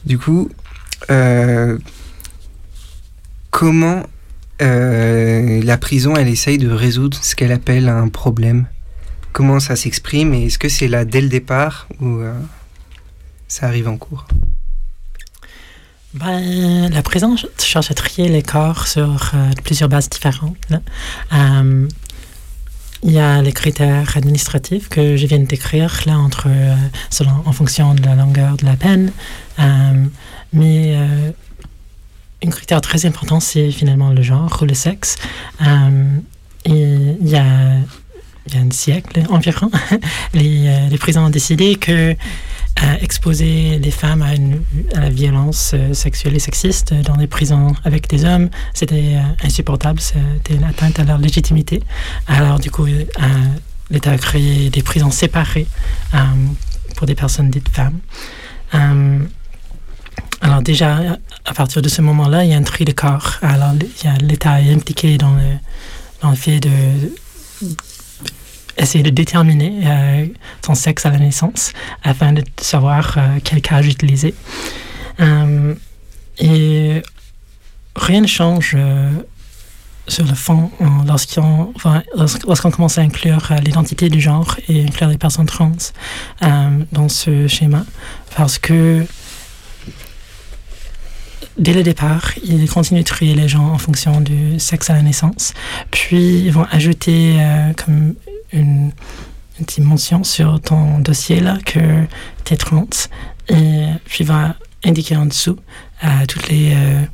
G: Du coup, euh, comment la prison, elle essaye de résoudre ce qu'elle appelle un problème? Comment ça s'exprime et est-ce que c'est là dès le départ ou ça arrive en cours
P: Ben, la prison ch- cherche à trier les corps sur euh, plusieurs bases différentes. Euh, il y a les critères administratifs que je viens de décrire, là, entre, euh, selon, en fonction de la longueur de la peine. Mais un critère très important, c'est finalement le genre ou le sexe. Il y a, il y a un siècle environ, les, euh, les prisons ont décidé que euh, exposer les femmes à, une- à la violence euh, sexuelle et sexiste dans les prisons avec des hommes, c'était insupportable, c'était une atteinte à leur légitimité. Alors du coup, l'État a créé des prisons séparées pour des personnes dites femmes. Alors déjà, à partir de ce moment-là, il y a un tri de corps. Alors l'État est impliqué dans dans le fait de essayer de déterminer euh, son sexe à la naissance afin de savoir euh, quel cage utiliser. Euh, et rien ne change euh, sur le fond euh, lorsqu'on commence à inclure euh, l'identité du genre et inclure les personnes trans euh, dans ce schéma parce que dès le départ, ils continuent de trier les gens en fonction du sexe à la naissance. Puis, ils vont ajouter euh, comme une, mention sur ton dossier là que tu es trans. Et puis, il va indiquer en dessous euh, toutes les. euh,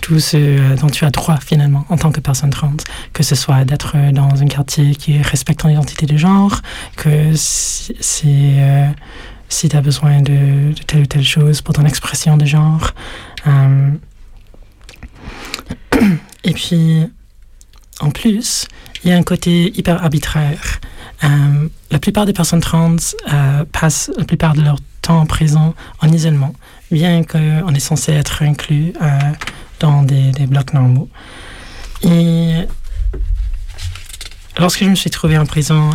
P: tout ce euh, dont tu as droit finalement en tant que personne trans, que ce soit d'être dans un quartier qui respecte ton identité de genre, que si, si, euh, si tu as besoin de, de telle ou telle chose pour ton expression de genre. Euh, et puis, en plus, il y a un côté hyper arbitraire. Euh, la plupart des personnes trans euh, passent la plupart de leur temps en prison en isolement, bien qu'on est censé être inclus euh, dans des, des blocs normaux. Et lorsque je me suis trouvé en prison,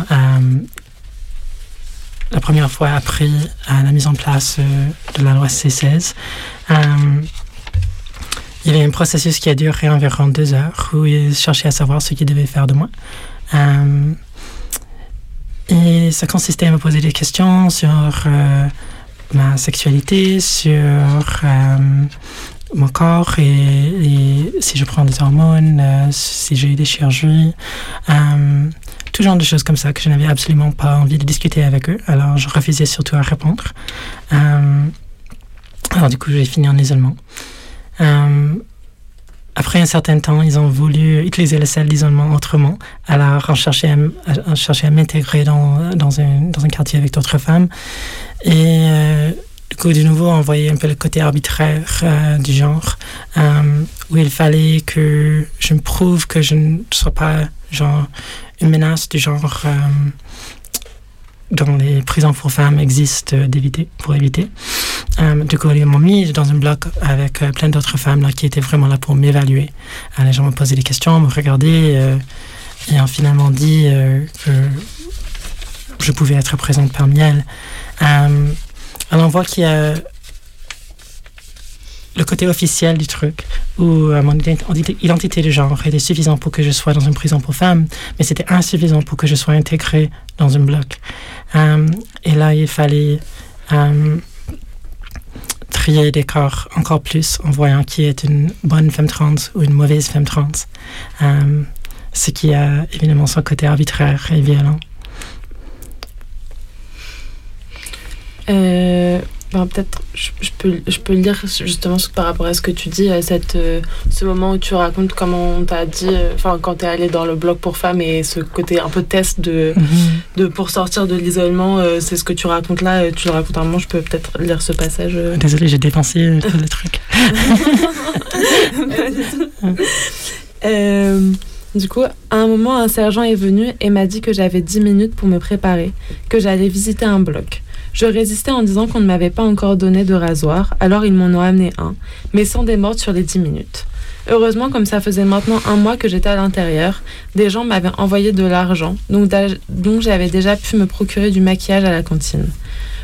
P: la première fois après la mise en place de la loi C16, euh, il y avait un processus qui a duré environ deux heures où ils cherchaient à savoir ce qu'ils devaient faire de moi. Euh, et ça consistait à me poser des questions sur euh, ma sexualité, sur euh, mon corps et, si je prends des hormones, si j'ai eu des chirurgies, tout genre de choses comme ça que je n'avais absolument pas envie de discuter avec eux. Alors je refusais surtout à répondre. Alors du coup j'ai fini en isolement. Euh, après un certain temps, ils ont voulu utiliser la salle d'isolement autrement. Alors, on cherchait à, à- à m'intégrer dans, dans, un, dans un quartier avec d'autres femmes. Et euh, du coup, de nouveau, on voyait un peu le côté arbitraire euh, du genre, euh, où il fallait que je me prouve que je ne sois pas, genre, une menace du genre euh, dont les prisons pour femmes existent d'éviter, pour éviter. Euh, coup, ils m'ont mis dans un bloc avec euh, plein d'autres femmes là, qui étaient vraiment là pour m'évaluer. Les gens me posaient des questions, me regardaient euh, et ont finalement dit euh, que je pouvais être présente parmi elles. Alors on voit qu'il y a le côté officiel du truc, où euh, mon ident- identité de genre était suffisante pour que je sois dans une prison pour femmes, mais c'était insuffisant pour que je sois intégrée dans un bloc. Et là, il fallait trier des corps encore plus en voyant qui est une bonne femme trans ou une mauvaise femme trans. Euh, ce qui a évidemment son côté arbitraire et violent.
E: Euh, ben, peut-être je, je peux, je peux le dire justement par rapport à ce que tu dis, à cette, euh, ce moment où tu racontes comment on t'a dit, euh, enfin quand t'es allé dans le blog pour femmes et ce côté un peu test de, de pour sortir de l'isolement, euh, c'est ce que tu racontes là, tu le racontes un moment, je peux peut-être lire ce passage.
P: Désolée, j'ai dépensé tout le truc.
E: Du coup, à un moment, un sergent est venu et m'a dit que j'avais 10 minutes pour me préparer, que j'allais visiter un bloc. Je résistais en disant qu'on ne m'avait pas encore donné de rasoir, alors ils m'en ont amené un, mais sans démordre sur les 10 minutes. Heureusement, comme ça faisait maintenant un mois que j'étais à l'intérieur, des gens m'avaient envoyé de l'argent, donc, j'avais déjà pu me procurer du maquillage à la cantine.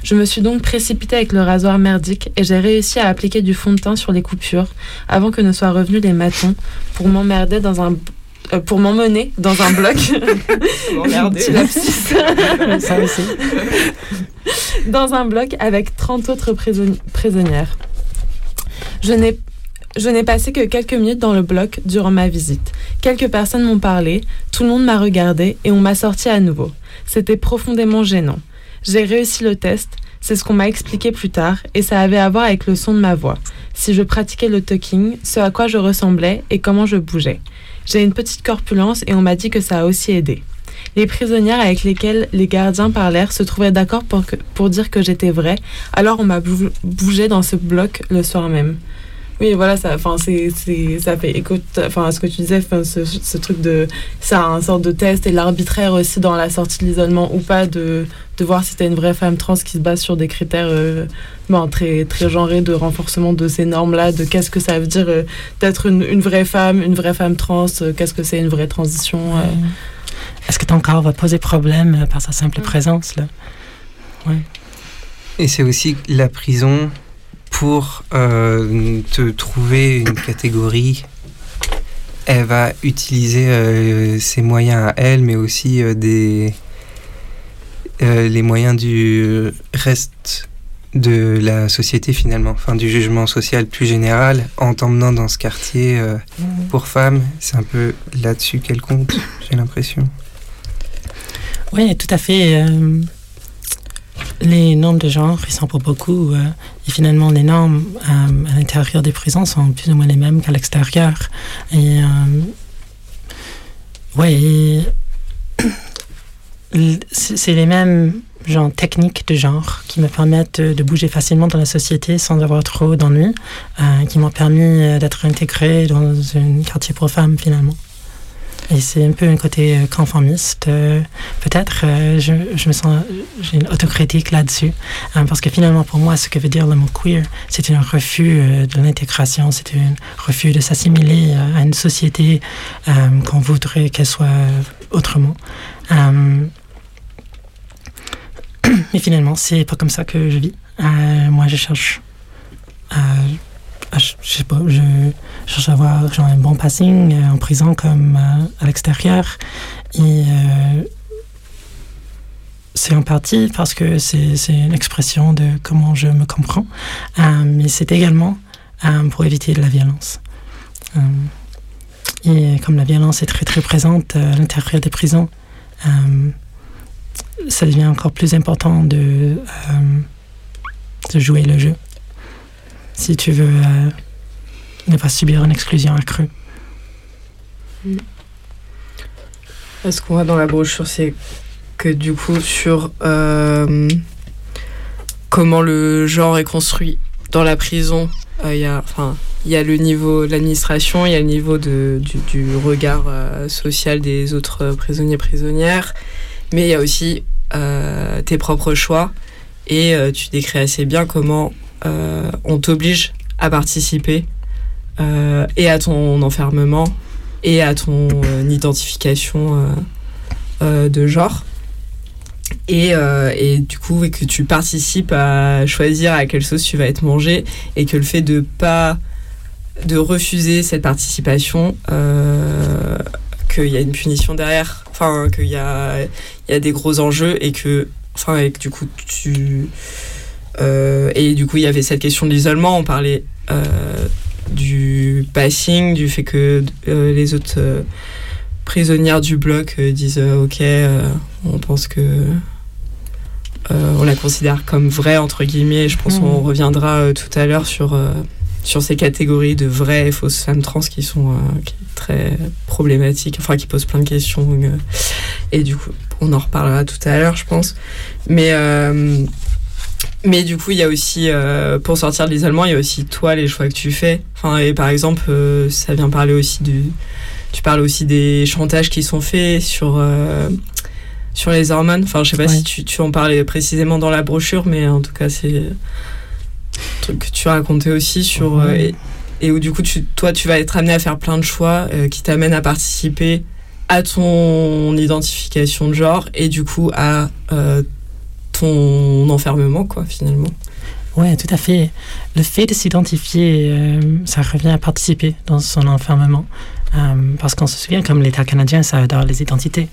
E: Je me suis donc précipitée avec le rasoir merdique et j'ai réussi à appliquer du fond de teint sur les coupures avant que ne soient revenus les matons pour m'emmerder dans un pour m'emmener dans un bloc.
P: Ça aussi.
E: dans un bloc avec 30 autres prison- prisonnières. Je n'ai je n'ai passé que quelques minutes dans le bloc durant ma visite. Quelques personnes m'ont parlé, tout le monde m'a regardé et on m'a sorti à nouveau. C'était profondément gênant. J'ai réussi le test, c'est ce qu'on m'a expliqué plus tard, et ça avait à voir avec le son de ma voix. Si je pratiquais le talking, ce à quoi je ressemblais et comment je bougeais. J'ai une petite corpulence et on m'a dit que ça a aussi aidé. Les prisonnières avec lesquelles les gardiens parlèrent se trouvaient d'accord pour, pour dire que j'étais vraie, alors on m'a bou- bougé dans ce bloc le soir même. Oui, voilà, ça, enfin, c'est, c'est, ça fait écho t- enfin, à ce que tu disais, ce, ce truc de. Ça a un sorte de test et l'arbitraire aussi dans la sortie de l'isolement ou pas, de, de voir si t'es une vraie femme trans qui se base sur des critères euh, ben, très, très genrés de renforcement de ces normes-là, de qu'est-ce que ça veut dire euh, d'être une, une vraie femme, une vraie femme trans, euh, qu'est-ce que c'est une vraie transition. euh.
P: Est-ce que ton corps va poser problème par sa simple présence là? Ouais.
G: Et c'est aussi la prison pour euh, te trouver une catégorie. Elle va utiliser euh, ses moyens à elle, mais aussi euh, des, les moyens du reste de la société finalement, enfin du jugement social plus général, en t'emmenant dans ce quartier
P: Mhm.
G: pour femmes. C'est un peu là-dessus qu'elle compte, j'ai l'impression.
P: Oui, tout à fait. les normes de genre, ils sont pour beaucoup. Euh, et finalement, les normes euh, à l'intérieur des prisons sont plus ou moins les mêmes qu'à l'extérieur. Et. oui. C'est les mêmes genre, techniques de genre qui me permettent de, bouger facilement dans la société sans avoir trop d'ennuis, euh, qui m'ont permis euh, d'être intégré dans un quartier pour femmes finalement. Et c'est un peu un côté euh, conformiste. euh, Peut-être, euh, je, je me sens, j'ai une autocritique là-dessus. hein, parce que finalement, pour moi, ce que veut dire le mot queer, c'est un refus de l'intégration, c'est un refus de s'assimiler à une société qu'on voudrait qu'elle soit autrement. Mais finalement, c'est pas comme ça que je vis. Moi, je cherche. à- je je sais pas, cherche à avoir genre, un bon passing euh, en prison comme euh, à l'extérieur. Et euh, c'est en partie parce que c'est une expression de comment je me comprends, mais c'est également pour éviter de la violence. Et comme la violence est très très présente à l'intérieur des prisons, ça devient encore plus important de, de jouer le jeu si tu veux euh, ne pas subir une exclusion accrue.
F: Ce qu'on voit dans la brochure, c'est que du coup, sur euh, comment le genre est construit dans la prison, euh, il y, a, enfin, y a le niveau de l'administration, il y a le niveau de, du, regard social des autres prisonniers prisonnières, mais il y a aussi tes propres choix. Et tu décris assez bien comment on t'oblige à participer euh, et à ton enfermement et à ton euh, identification euh, euh, de genre. Et, et, du coup, et que tu participes à choisir à quelle sauce tu vas être mangé et que le fait de pas de refuser cette participation, euh, qu'il y a une punition derrière, enfin qu'il y a, y a des gros enjeux et que, enfin, et que du coup tu euh, et du coup il y avait cette question de l'isolement, on parlait euh, du passing, du fait que euh, les autres euh, prisonnières du bloc euh, disent ok, on pense que on la considère comme vraie entre guillemets. Je pense
P: Mmh.
F: qu'on reviendra tout à l'heure sur sur ces catégories de vraies et fausses femmes trans qui sont euh, qui très problématiques, enfin qui posent plein de questions. euh, et du coup, on en reparlera tout à l'heure, je pense. Mais, euh, mais du coup, il y a aussi, euh, pour sortir de l'isolement, il y a aussi toi, les choix que tu fais. Enfin, et par exemple, euh, ça vient parler aussi du. Tu parles aussi des chantages qui sont faits sur. euh, sur les hormones, enfin je sais pas si tu, tu en parlais précisément dans la brochure, mais en tout cas c'est truc que tu as raconté aussi sur et, et où du coup tu, toi tu vas être amené à faire plein de choix qui t'amènent à participer à ton identification de genre et du coup à ton enfermement quoi finalement.
P: Oui, tout à fait. Le fait de s'identifier, euh, ça revient à participer dans son enfermement. Euh, parce qu'on se souvient, comme l'État canadien, ça adore les identités.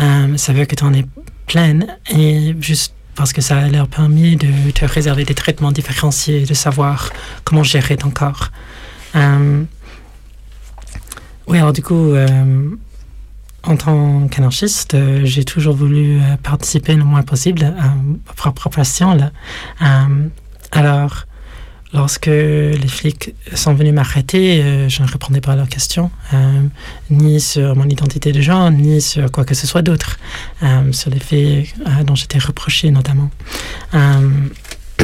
P: Euh, ça veut que tu en es pleine et juste parce que ça leur permis de te réserver des traitements différenciés, de savoir comment gérer ton corps. Oui, alors du coup, en tant qu'anarchiste, euh, j'ai toujours voulu euh, participer le moins possible à ma propre passion. Euh, alors, lorsque les flics sont venus m'arrêter, je ne répondais pas à leurs questions, ni sur mon identité de genre, ni sur quoi que ce soit d'autre, sur les faits dont j'étais reproché notamment.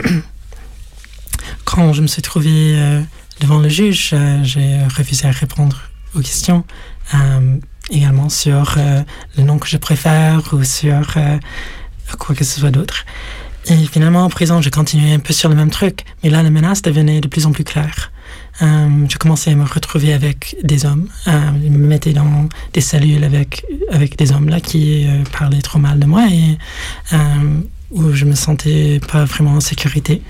P: Quand je me suis trouvé devant le juge, j'ai refusé à répondre aux questions, également sur euh, le nom que je préfère ou sur euh, quoi que ce soit d'autre. Et finalement, en prison, j'ai continué un peu sur le même truc, mais là, la menace devenait de plus en plus claire. Euh, je commençais à me retrouver avec des hommes. Ils me mettaient dans des cellules avec, avec des hommes là qui parlaient trop mal de moi et où je me sentais pas vraiment en sécurité.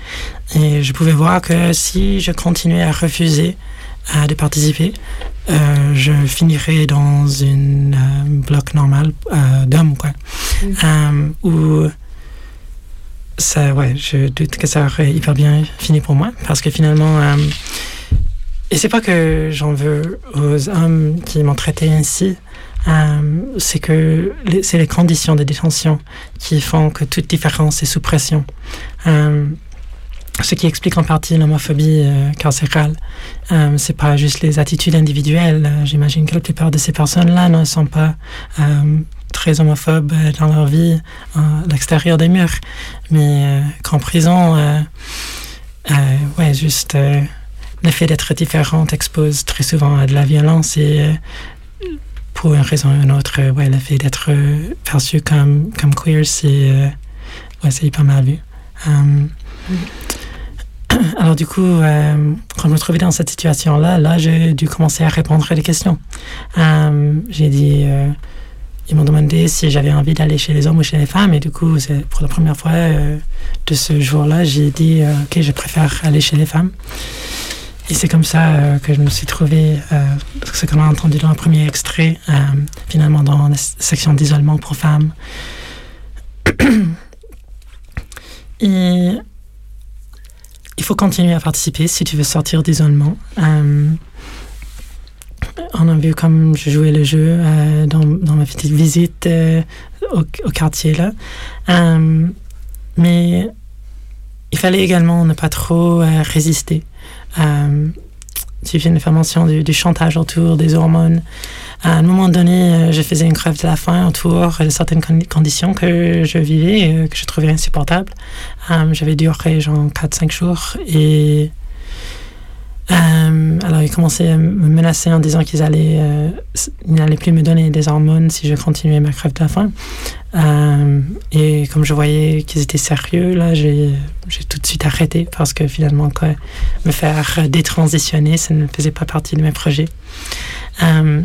P: Et je pouvais voir que si je continuais à refuser euh, de participer, euh, je finirais dans une euh, bloc normal euh, d'hommes, quoi. Euh, où ça, ouais, je doute que ça aurait hyper bien fini pour moi parce que finalement, et c'est pas que j'en veux aux hommes qui m'ont traité ainsi, euh, c'est que c'est les conditions de détention qui font que toute différence est sous pression. Euh, ce qui explique en partie l'homophobie euh, carcérale. Euh, c'est pas juste les attitudes individuelles. Euh, J'imagine que la plupart de ces personnes-là ne sont pas euh, très homophobes dans leur vie euh, à l'extérieur des murs, mais qu'en prison, ouais, juste le fait d'être différent expose très souvent à de la violence et pour une raison ou une autre, ouais, le fait d'être perçu comme, comme queer, c'est ouais, hyper mal vu. Euh, alors du coup, euh, quand je me trouvais dans cette situation-là, là, j'ai dû commencer à répondre à des questions. Euh, j'ai dit, euh, ils m'ont demandé si j'avais envie d'aller chez les hommes ou chez les femmes, et du coup, pour la première fois de ce jour-là, j'ai dit, ok, je préfère aller chez les femmes. Et c'est comme ça que je me suis trouvé, ce qu'on a entendu dans le premier extrait, finalement dans la section d'isolement pour femmes. Et il faut continuer à participer si tu veux sortir d'isolement. Euh, on a vu comme je jouais le jeu euh, dans, ma petite visite euh, au, au quartier là. Mais il fallait également ne pas trop résister. Tu viens de faire mention du, du chantage autour des hormones. À un moment donné, euh, je faisais une grève de la faim autour de certaines con- conditions que je vivais, que je trouvais insupportables. Euh, J'avais duré genre 4-5 jours et euh, alors ils commençaient à me menacer en disant qu'ils allaient, n'allaient plus me donner des hormones si je continuais ma grève de la faim. Euh, et comme je voyais qu'ils étaient sérieux, là, j'ai tout de suite arrêté parce que finalement, quoi, me faire détransitionner, ça ne faisait pas partie de mes projets. Euh,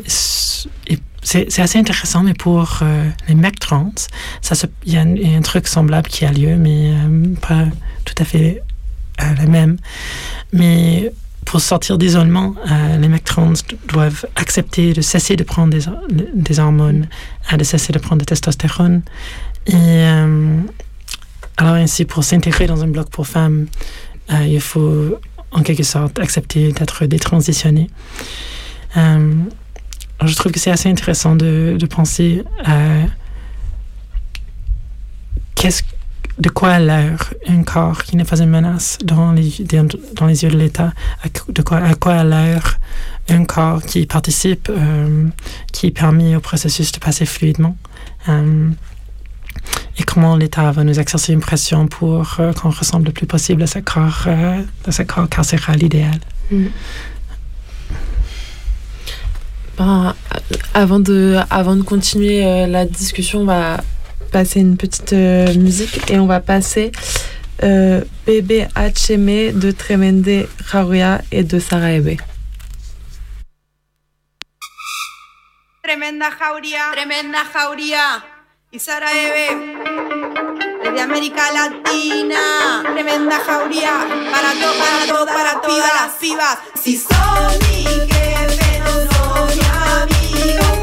P: c'est assez intéressant, mais pour euh, les mecs trans, il y, a un truc semblable qui a lieu, mais euh, pas tout à fait euh, le même. Mais pour sortir d'isolement, les mecs trans doivent accepter de cesser de prendre des, hormones, de cesser de prendre de testostérone. Et alors ainsi, pour s'intégrer dans un bloc pour femmes, il faut en quelque sorte accepter d'être détransitionné je trouve que c'est assez intéressant de, de penser à qu'est-ce, de quoi a l'air un corps qui n'est pas une menace dans les, dans les yeux de l'État, de quoi, à quoi a l'air un corps qui participe, euh, qui permet au processus de passer fluidement. Euh, et comment l'État va nous exercer une pression pour euh, qu'on ressemble le plus possible à ce corps, à ce corps carcéral idéal. Mm.
E: Ben, avant, de, avant de continuer la discussion, on passer une petite euh, musique et on va passer euh, Bébé Hacheme de Tremende Haruya et de Saraebe.
Q: Tremenda jauría, tremenda jauría. Y Sarajevo, desde América Latina. Tremenda jauría, para todo, para para todas. Si son mi jefe, no soy amigo.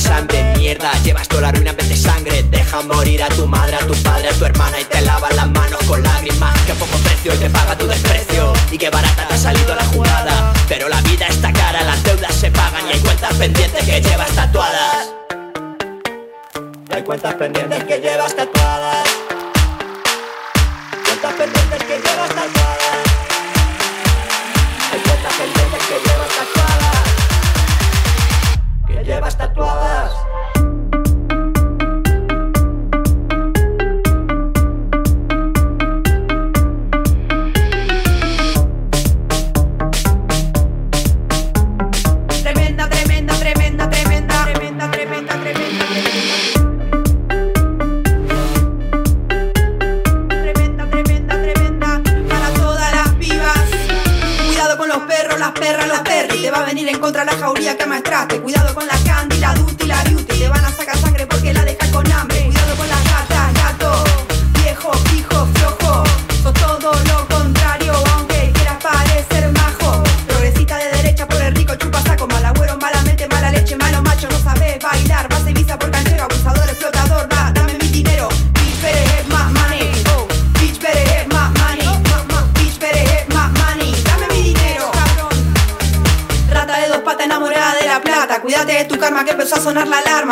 R: Pasas hambre. Mierda, llevas toda la ruina en vez de sangre. Deja morir a tu madre, a tu padre, a tu hermana y te lavas las manos con lágrimas. Que poco precio y te paga tu desprecio. Y que barata te ha salido la jugada. Pero la vida está cara, las deudas se pagan y hay cuentas pendientes que llevas tatuadas. Hay cuentas pendientes que llevas tatuadas. Cuentas pendientes que llevas tatuadas. Hay cuentas pendientes que llevas tatuadas. Que llevas tatuadas.
Q: Jauría que maestraste. Cuidado con la candy, la duty, la beauty. Te van a sacar sangre porque la dejas con hambre.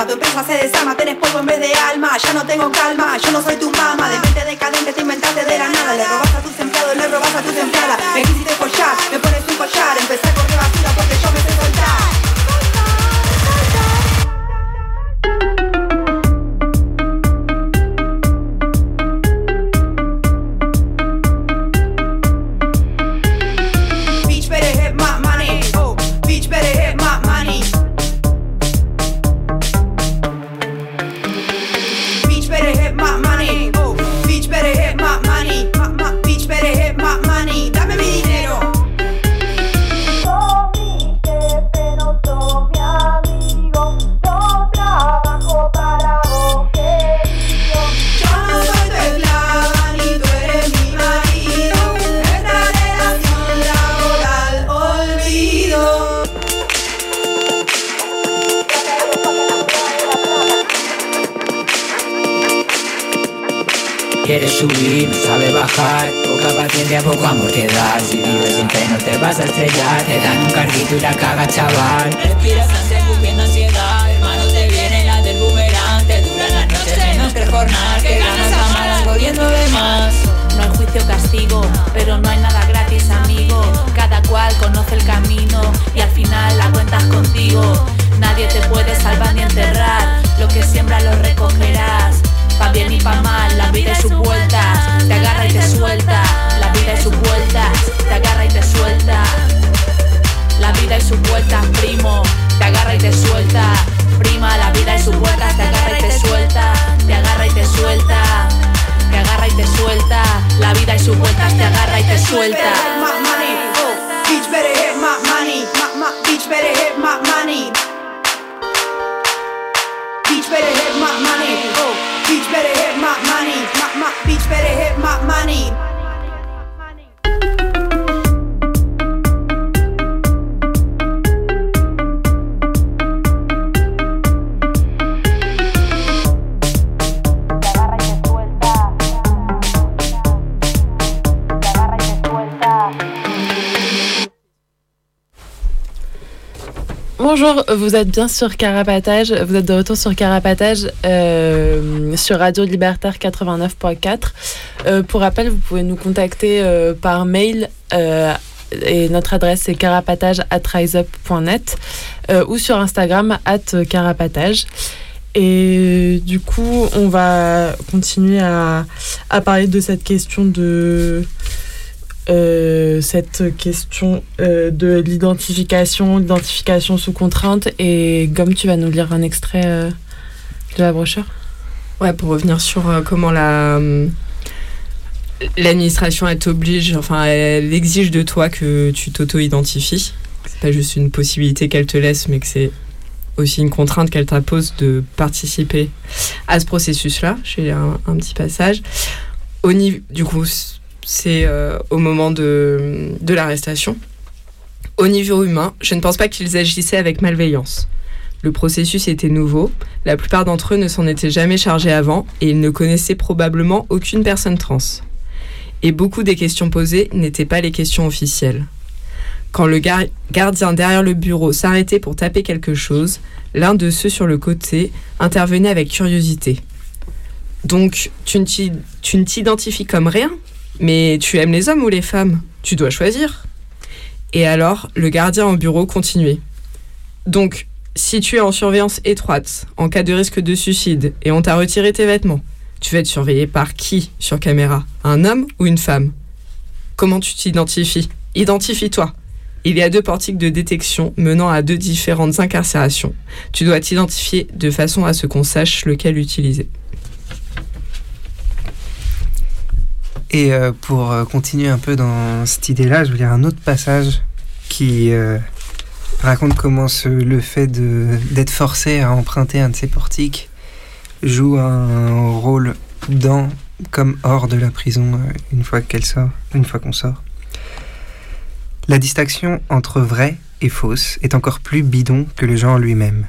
Q: Tu empresa se desarma, tenés polvo en vez de alma. Ya no tengo calma, yo no soy
E: vous êtes bien sur Carapatage, vous êtes de retour sur Carapatage euh, sur Radio Libertaire 89.4. Euh, pour rappel, vous pouvez nous contacter euh, par mail et notre adresse c'est carapatage at riseup.net euh, ou sur Instagram at carapatage. Et du coup, on va continuer à, à parler de cette question de euh, cette question euh, de l'identification, l'identification sous contrainte. Et Gomme, tu vas nous lire un extrait euh, de la brochure?
F: Ouais, pour revenir sur comment la l'administration elle t'oblige, enfin elle exige de toi que tu t'auto-identifies. C'est pas juste une possibilité qu'elle te laisse, mais que c'est aussi une contrainte qu'elle t'impose de participer à ce processus-là. Lire un, un petit passage. Au niveau, du coup, c'est euh, au moment de, l'arrestation. Au niveau humain, je ne pense pas qu'ils agissaient avec malveillance. Le processus était nouveau, la plupart d'entre eux ne s'en étaient jamais chargés avant et ils ne connaissaient probablement aucune personne trans. Et beaucoup des questions posées n'étaient pas les questions officielles. Quand le gar- gardien derrière le bureau s'arrêtait pour taper quelque chose, l'un de ceux sur le côté intervenait avec curiosité. Donc, tu ne t'y- tu ne t'identifies comme rien? Mais tu aimes les hommes ou les femmes? Tu dois choisir. Et alors, le gardien en bureau continuait. Donc, si tu es en surveillance étroite, en cas de risque de suicide, et on t'a retiré tes vêtements, tu vas être surveillé par qui sur caméra? Un homme ou une femme? Comment tu t'identifies? Identifie-toi. Il y a deux portiques de détection menant à deux différentes incarcérations. Tu dois t'identifier de façon à ce qu'on sache lequel utiliser.
G: Et euh, pour euh, continuer un peu dans cette idée-là, je lire un autre passage qui euh, raconte comment ce- le fait d'être forcé à emprunter un de ces portiques joue un rôle dans comme hors de la prison une fois qu'elle sort, une fois qu'on sort. La distinction entre vrai et fausse est encore plus bidon que le genre lui-même,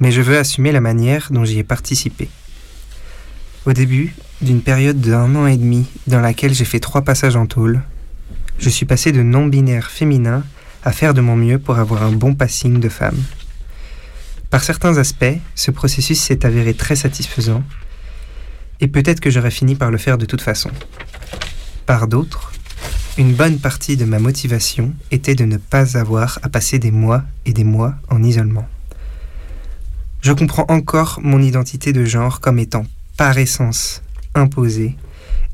G: mais je veux assumer la manière dont j'y ai participé. Au début d'une période d'un an et demi dans laquelle j'ai fait trois passages en tôle, je suis passé de non-binaire féminin à faire de mon mieux pour avoir un bon passing de femme. Par certains aspects, ce processus s'est avéré très satisfaisant, et peut-être que j'aurais fini par le faire de toute façon. Par d'autres, une bonne partie de ma motivation était de ne pas avoir à passer des mois et des mois en isolement. Je comprends encore mon identité de genre comme étant par essence imposée,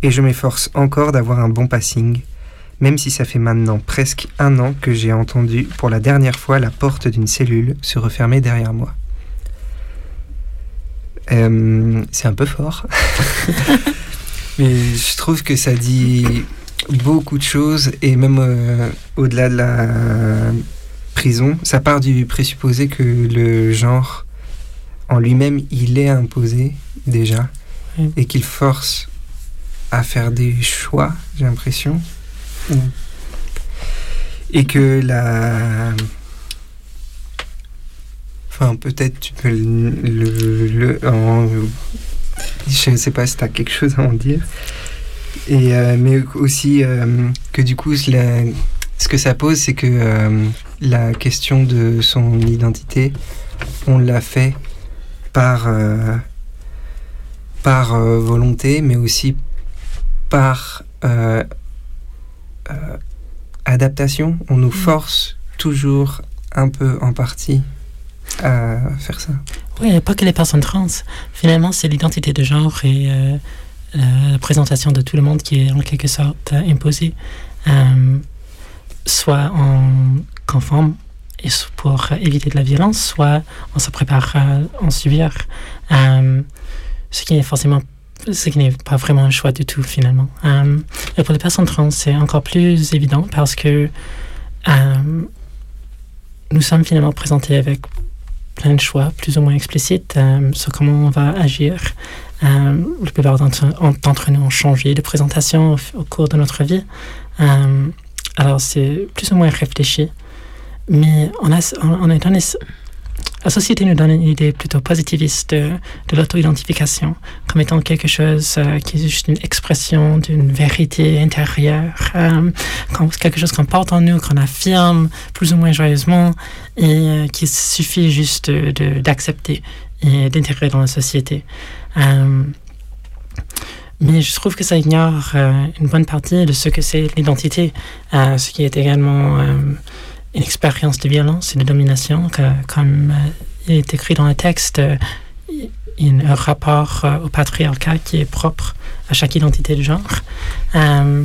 G: et je m'efforce encore d'avoir un bon passing, même si ça fait maintenant presque un an que j'ai entendu pour la dernière fois la porte d'une cellule se refermer derrière moi. Euh, c'est un peu fort, mais je trouve que ça dit beaucoup de choses, et même euh, au-delà de la prison, ça part du présupposé que le genre en lui-même, il est imposé déjà
P: Mm.
G: et qu'il force à faire des choix, j'ai l'impression. Ou- Et que la. Enfin, peut-être tu peux le. le, le- en- Je sais pas si tu as quelque chose à en dire. Et, euh, mais aussi euh, que du coup, la- ce que ça pose, c'est que euh, la question de son identité, on l'a fait par, par euh, volonté, mais aussi par euh, euh, adaptation. On nous force toujours un peu en partie à faire ça.
P: Oui, pas que les personnes trans. Finalement, c'est l'identité de genre et la présentation de tout le monde qui est en quelque sorte imposée, soit en conforme et pour éviter de la violence, soit on se prépare à en subir, euh, ce qui est forcément ce qui n'est pas vraiment un choix du tout finalement. Euh, et pour les personnes trans, c'est encore plus évident parce que euh, nous sommes finalement présentés avec plein de choix plus ou moins explicites euh, sur comment on va agir. Euh, la plupart d'entre nous ont changé de présentation au, au cours de notre vie. Euh, alors c'est plus ou moins réfléchi. Mais on, a, on, est donné, la société nous donne une idée plutôt positiviste de, de l'auto-identification comme étant quelque chose euh, qui est juste une expression d'une vérité intérieure, euh, comme quelque chose qu'on porte en nous, qu'on affirme plus ou moins joyeusement et euh, qu'il suffit juste d'accepter et d'intégrer dans la société. Euh, mais je trouve que ça ignore euh, une bonne partie de ce que c'est l'identité, euh, ce qui est également une expérience de violence et de domination, comme euh, il est écrit dans le texte, euh, un rapport euh, au patriarcat qui est propre à chaque identité de genre. Euh,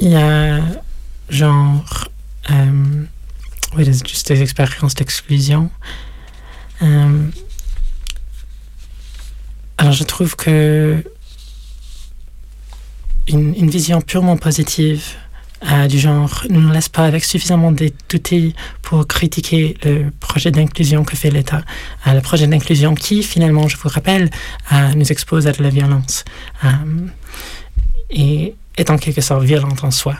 P: il y a genre, oui, juste des expériences d'exclusion. alors je trouve que une vision purement positive euh, du genre ne nous laisse pas avec suffisamment d'outils pour critiquer le projet d'inclusion que fait l'État. Euh, le projet d'inclusion qui, finalement, je vous rappelle, euh, nous expose à de la violence et est en quelque sorte violente en soi.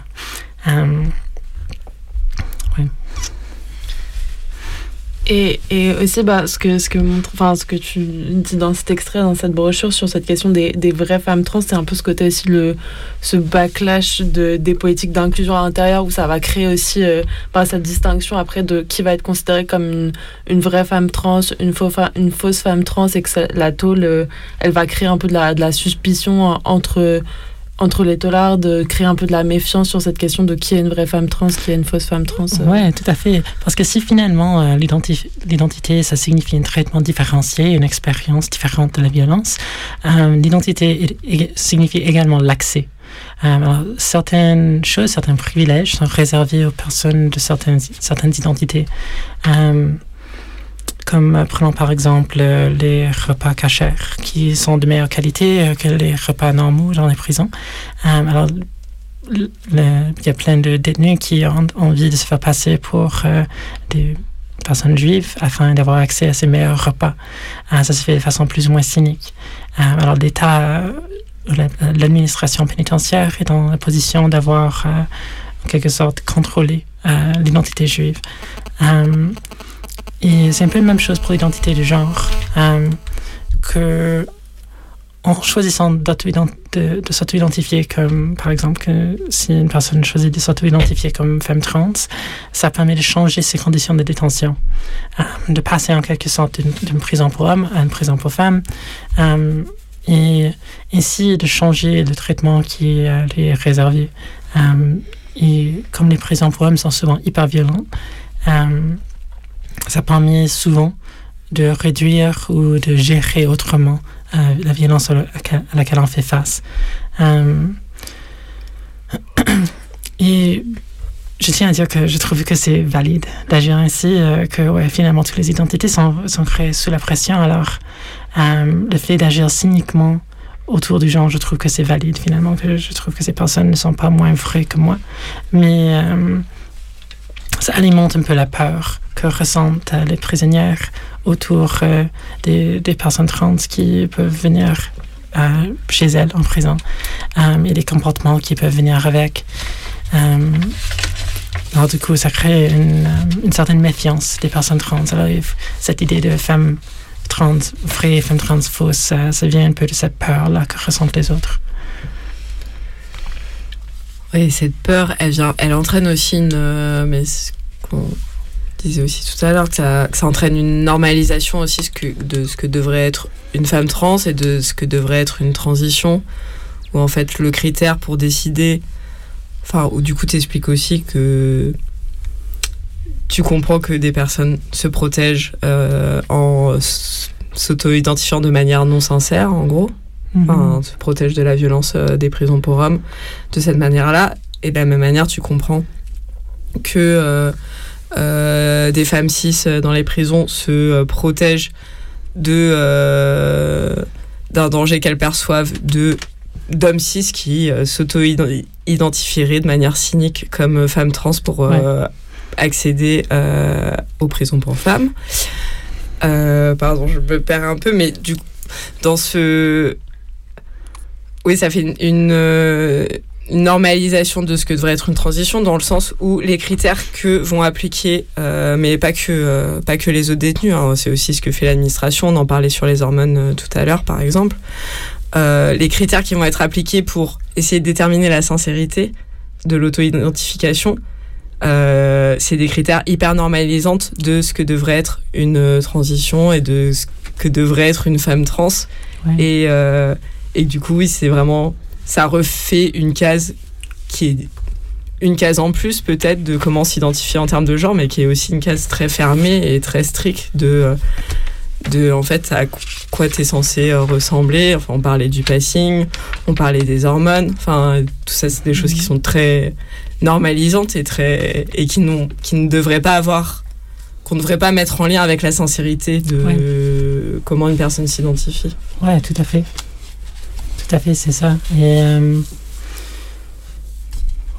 E: Ouais. Et, et, aussi, bah, ce, que, ce, que montre, ce que tu dis dans cet extrait, dans cette brochure sur cette question des, des vraies femmes trans, c'est un peu ce côté aussi, le, ce backlash de, des politiques d'inclusion à l'intérieur où ça va créer aussi euh, bah, cette distinction après de qui va être considérée comme une, une vraie femme trans, une, faux une fausse femme trans et que la tôle, euh, elle va créer un peu de la, de la suspicion entre entre les tollards de créer un peu de la méfiance sur cette question de qui est une vraie femme trans, qui est une fausse femme trans.
P: Euh. Oui, tout à fait. Parce que si finalement euh, l'identité, ça signifie un traitement différencié, une expérience différente de la violence, euh, l'identité signifie également l'accès. Euh, certaines choses, certains privilèges sont réservés aux personnes de certaines, certaines identités. Comme euh, prenons par exemple euh, les repas cachers qui sont de meilleure qualité euh, que les repas normaux dans les prisons. Alors, il y a plein de détenus qui ont envie de se faire passer pour des personnes juives afin d'avoir accès à ces meilleurs repas. Ça se fait de façon plus ou moins cynique. alors, l'État, l'administration pénitentiaire est dans la position d'avoir en quelque sorte contrôlé l'identité juive. Et c'est un peu la même chose pour l'identité de genre, euh, que en choisissant de, de s'auto-identifier comme, par exemple, que si une personne choisit de s'auto-identifier comme femme trans, ça permet de changer ses conditions de détention, euh, de passer en quelque sorte d'une prison pour hommes à une prison pour femmes, euh, et ainsi de changer le traitement qui est réservé. Et comme les prisons pour hommes sont souvent hyper violents, ça permet souvent de réduire ou de gérer autrement euh, la violence à laquelle on fait face. Euh, et je tiens à dire que je trouve que c'est valide d'agir ainsi, euh, que finalement toutes les identités sont, sont créées sous la pression. Alors, le fait d'agir cyniquement autour du genre, je trouve que c'est valide finalement, que je trouve que ces personnes ne sont pas moins vraies que moi. Mais ça alimente un peu la peur que ressentent euh, les prisonnières autour euh, des, personnes trans qui peuvent venir euh, chez elles en prison et les comportements qui peuvent venir avec. alors du coup, ça crée une, certaine méfiance des personnes trans. Alors cette idée de femme trans vraie, femme trans fausse, ça vient un peu de cette peur-là que ressentent les autres.
F: Oui, cette peur, elle, vient, elle entraîne aussi une. Euh, mais ce qu'on disait aussi tout à l'heure, que ça, ça, entraîne une normalisation aussi de ce que devrait être une femme trans et de ce que devrait être une transition. Où en fait, le critère pour décider. Enfin, où du coup, tu expliques aussi que. Tu comprends que des personnes se protègent euh, en s'auto-identifiant de manière non sincère, en gros enfin, se protège de la violence euh, des prisons pour hommes de cette manière-là. Et de la même manière, tu comprends que euh, euh, des femmes cis dans les prisons se protègent de d'un danger qu'elles perçoivent de d'hommes cis qui euh, s'auto-identifieraient de manière cynique comme femmes trans pour euh, accéder aux prisons pour femmes. Pardon, je me perds un peu, mais du coup, dans ce... Oui, ça fait une, une, euh, une normalisation de ce que devrait être une transition, dans le sens où les critères que vont appliquer, euh, mais pas que, euh, pas que les autres détenus, hein, c'est aussi ce que fait l'administration, on en parlait sur les hormones tout à l'heure, par exemple, les critères qui vont être appliqués pour essayer de déterminer la sincérité de l'auto-identification, euh, c'est des critères hyper normalisantes de ce que devrait être une transition et de ce que devrait être une femme trans. Et, euh, et du coup, oui, c'est vraiment. Ça refait une case qui est une case en plus, peut-être, de comment s'identifier en termes de genre, mais qui est aussi une case très fermée et très stricte de. euh, de en fait à quoi tu es censé euh, ressembler enfin on parlait du passing on parlait des hormones enfin tout ça c'est des choses qui sont très normalisantes et très et qui n'ont qui ne devraient pas avoir qu'on ne devrait pas mettre en lien avec la sincérité de comment une personne s'identifie
P: Ouais, tout à fait. Tout à fait, c'est ça. Et euh,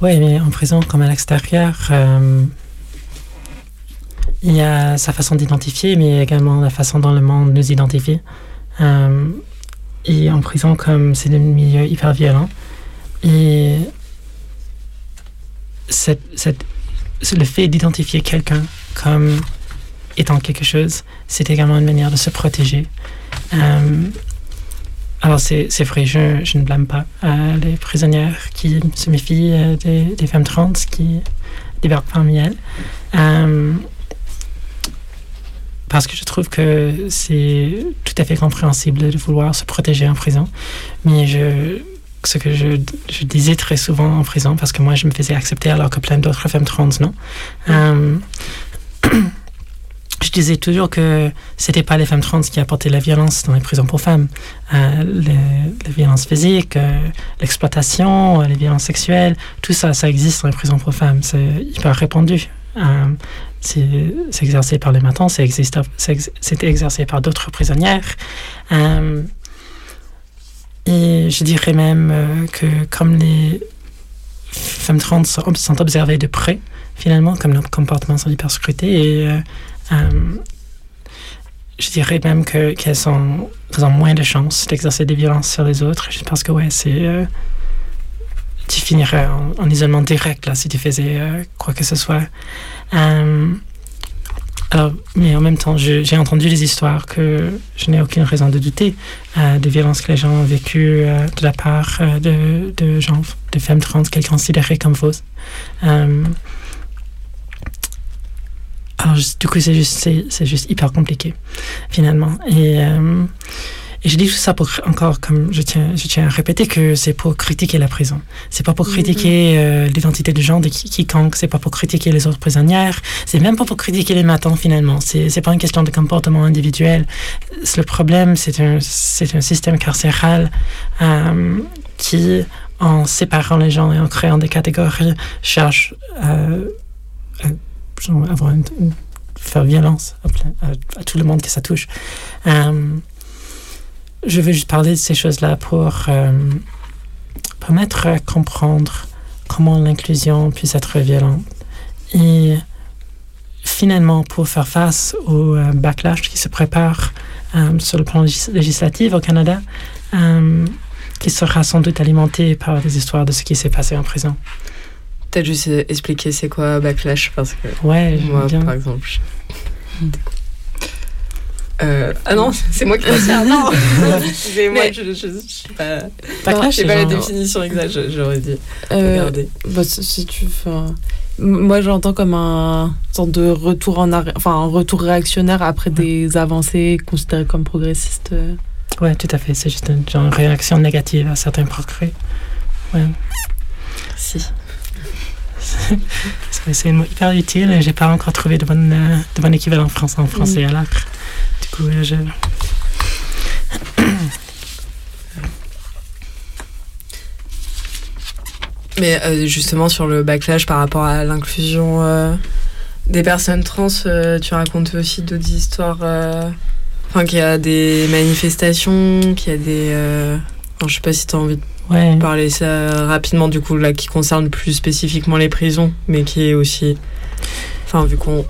P: ouais, mais en prison comme à l'extérieur, euh, il y a sa façon d'identifier, mais également la façon dont le monde nous identifie. Euh, et en prison, comme c'est un milieu hyper violent, et le fait d'identifier quelqu'un comme étant quelque chose, c'est également une manière de se protéger. Euh, alors, c'est c'est vrai, je, je ne blâme pas euh, les prisonnières qui se méfient euh, des, femmes trans qui débarquent parmi elles. Euh, parce que je trouve que c'est tout à fait compréhensible de vouloir se protéger en prison. Mais ce que je, je disais très souvent en prison, parce que moi je me faisais accepter alors que plein d'autres femmes trans non. Je disais toujours que c'était pas les femmes trans qui apportaient la violence dans les prisons pour femmes. Euh, les, violences euh, l'exploitation, euh, les violences sexuelles, tout ça, ça existe dans les prisons pour femmes. C'est hyper répandu. Euh, c'est exercé par les matins, c'est exercé par d'autres prisonnières. Et je dirais même que comme les femmes trans sont, observées de près, finalement, comme nos comportements sont hyper scrutés, et je dirais même que qu'elles ont moins de chances d'exercer des violences sur les autres, juste parce que, ouais, c'est... euh, tu finirais en, en isolement direct, là, si tu faisais euh, quoi que ce soit. Euh, mais en même temps, j'ai entendu des histoires que je n'ai aucune raison de douter euh, de violences que les gens ont vécues euh, de la part euh, de, de gens, de femmes trans qu'elles considéraient comme fausses. Alors, du coup, c'est juste, c'est, c'est juste hyper compliqué, finalement. Et, euh, et je dis tout ça pour, encore, comme je tiens, je tiens à répéter, que c'est pour critiquer la prison. C'est pas pour critiquer euh, l'identité de genre de qui- quiconque, c'est pas pour critiquer les autres prisonnières, c'est même pas pour critiquer les matins, finalement. C'est, c'est pas une question de comportement individuel. C'est- Le problème, c'est un, c'est un système carcéral euh, qui, en séparant les gens et en créant des catégories, cherche euh, genre, avoir faire violence à, tout le monde que ça touche. Euh, je veux juste parler de ces choses-là pour euh, permettre à comprendre comment l'inclusion puisse être violente. Et finalement, pour faire face au euh, backlash qui se prépare sur le plan légis- législatif au Canada, qui sera sans doute alimenté par des histoires de ce qui s'est passé en prison.
F: Peut-être juste expliquer c'est quoi backlash parce que
P: Ouais,
F: moi
P: bien.
F: par exemple je- Euh, ah non, c'est moi qui faire. Non, c'est moi,
E: Mais-
F: je, je, je suis pas.
E: Backlash,
F: pas la définition exacte, je- j'aurais dit.
E: Euh,
F: Regardez.
E: bah, si tu m- moi je l'entends comme un sorte de retour en arrière, enfin un retour réactionnaire après des avancées considérées comme progressistes. euh.
P: Ouais, tout à fait. C'est juste une genre, réaction négative à certains progrès. Ouais.
E: Si.
P: C'est hyper utile et j'ai pas encore trouvé de bon, équivalent français en français à l'acre. Du coup, euh, je.
F: Mais euh, justement sur le backlash par rapport à l'inclusion euh, des personnes trans, tu racontes aussi d'autres histoires. Enfin, qu'il y a des manifestations, qu'il y a des. je sais pas si tu as envie de
P: Ouais.
F: parler ça rapidement, du coup, là, qui concerne plus spécifiquement les prisons, mais qui est aussi. Enfin, vu qu'on.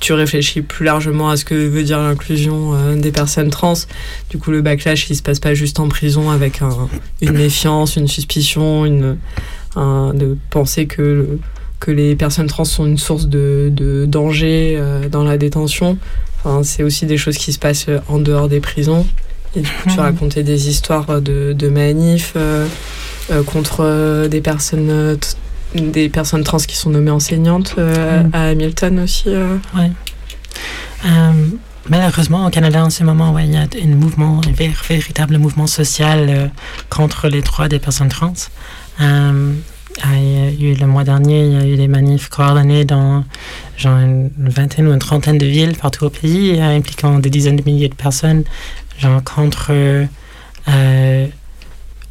F: Tu réfléchis plus largement à ce que veut dire l'inclusion euh, des personnes trans. Du coup, le backlash, il se passe pas juste en prison avec un- une méfiance, une suspicion, une, un- de penser que, que les personnes trans sont une source de, de danger euh, dans la détention. Enfin, c'est aussi des choses qui se passent euh, en dehors des prisons. Et du coup, tu racontais des histoires de, de manifs euh, euh, contre euh, des personnes euh, des personnes trans qui sont nommées enseignantes euh,
P: Mhm.
F: à Hamilton aussi. euh.
P: Ouais. Euh, malheureusement, au Canada, en ce moment, ouais, il y a un mouvement, un vér- véritable mouvement social euh, contre les droits des personnes trans. Euh, ah, il y a eu le mois dernier, il y a eu des manifs coordonnés dans genre une vingtaine ou une trentaine de villes partout au pays, euh, impliquant des dizaines de milliers de personnes, contre euh, euh,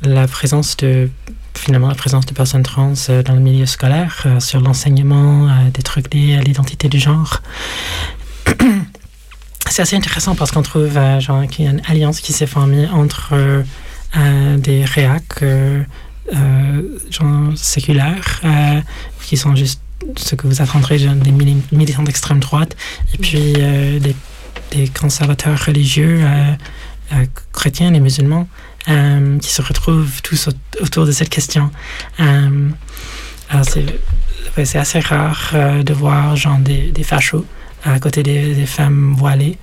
P: la présence de finalement la présence de personnes trans euh, dans le milieu scolaire, sur l'enseignement, des trucs liés à l'identité du genre. C'est assez intéressant parce qu'on trouve genre, qu'il y a une alliance qui s'est formée entre des réacs genre, séculaires qui sont juste ce que vous attendrez des mili- militants d'extrême droite et puis des, des conservateurs religieux euh, euh, chrétiens et musulmans euh, qui se retrouvent tous au- autour de cette question. C'est assez rare de voir genre des, des fachos à côté des, femmes voilées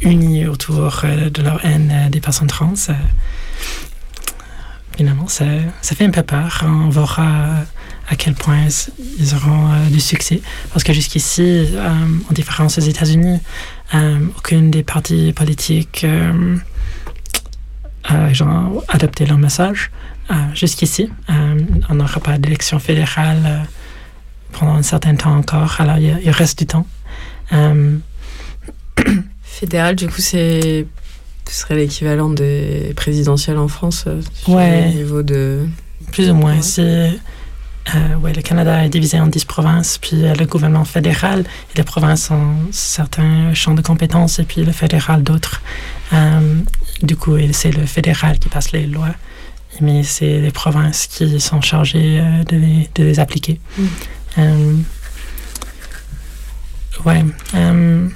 P: unis autour de leur haine des personnes trans. finalement, ça, ça fait un peu peur. On verra à quel point ils auront euh, du succès. Parce que jusqu'ici, euh, en différence aux États-Unis, euh, aucune des partis politiques a genre, adopté leur message. Jusqu'ici, on n'aura pas d'élection fédérale pendant un certain temps encore. Alors, il, reste du temps. Euh,
F: Fédéral, du coup, c'est ce serait l'équivalent des présidentielles en France euh,
P: Ouais.
F: le niveau de.
P: Plus ou moins. C'est, euh, ouais, le Canada est divisé en 10 provinces, puis euh, le gouvernement fédéral et les provinces ont certains champs de compétences, et puis le fédéral d'autres. Euh, du coup, c'est le fédéral qui passe les lois, mais c'est les provinces qui sont chargées euh, de, les, de les appliquer.
F: Mm.
P: Ouais. euh,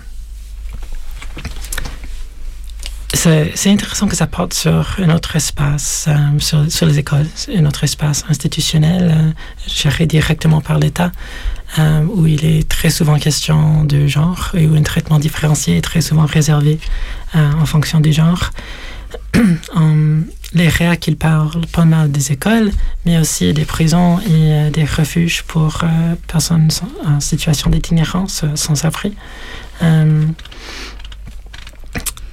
P: c'est intéressant que ça porte sur un autre espace, euh, sur, les écoles, un autre espace institutionnel euh, géré directement par l'État, euh, où il est très souvent question de genre et où un traitement différencié est très souvent réservé en fonction du genre. Les réacs, ils parlent pas mal des écoles, mais aussi des prisons et des refuges pour personnes en situation d'itinérance, sans abri.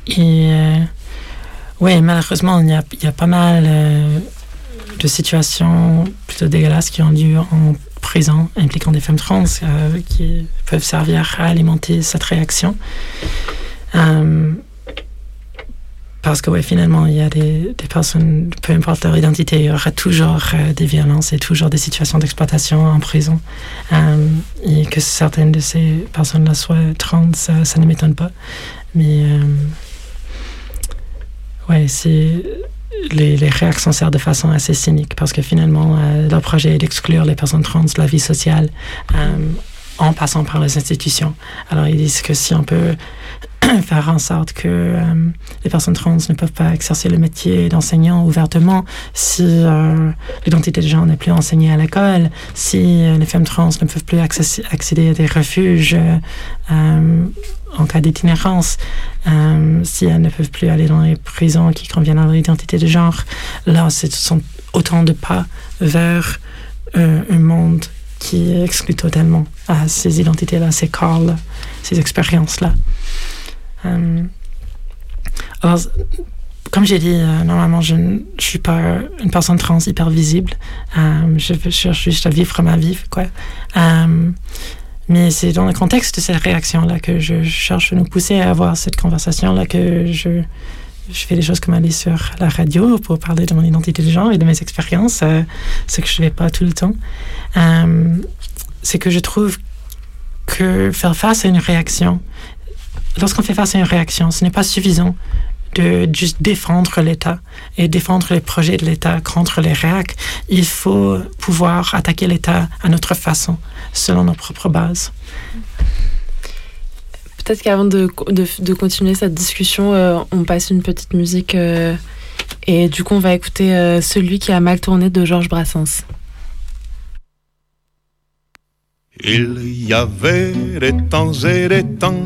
P: Et euh, oui, malheureusement, il y a, pas mal euh, de situations plutôt dégueulasses qui ont lieu en prison impliquant des femmes trans euh, qui peuvent servir à alimenter cette réaction. Parce que ouais, finalement, il y a des, personnes, peu importe leur identité, il y aura toujours des violences et toujours des situations d'exploitation en prison. Et que certaines de ces personnes-là soient trans, ça ne m'étonne pas. Mais ouais, c'est les, les réactions servent de façon assez cynique parce que finalement, euh, leur projet est d'exclure les personnes trans de la vie sociale euh, en passant par les institutions. Alors, ils disent que si on peut faire en sorte que euh, les personnes trans ne peuvent pas exercer le métier d'enseignant ouvertement, si euh, l'identité de genre n'est plus enseignée à l'école, si euh, les femmes trans ne peuvent plus accéder à des refuges en cas d'itinérance, si elles ne peuvent plus aller dans les prisons qui conviennent à leur identité de genre, là, ce sont autant de pas vers un monde qui exclut totalement ces identités-là, ces corps-là, ces expériences-là. Euh, alors, comme j'ai dit, euh, normalement, je ne suis pas une personne trans hyper visible. Euh, je, cherche juste à vivre ma vie, quoi. Mais c'est dans le contexte de cette réaction-là que je cherche à nous pousser à avoir cette conversation-là que je, je fais des choses comme aller sur la radio pour parler de mon identité de genre et de mes expériences, euh, ce que je ne fais pas tout le temps. Euh, c'est que je trouve que faire face à une réaction, lorsqu'on fait face à une réaction, ce n'est pas suffisant de juste défendre l'État et défendre les projets de l'État contre les réacs. Il faut pouvoir attaquer l'État à notre façon, selon nos propres bases.
E: Peut-être qu'avant de, continuer cette discussion, euh, on passe une petite musique euh, et du coup on va écouter euh, Celui qui a mal tourné de Georges Brassens.
S: Il y avait des temps et des temps,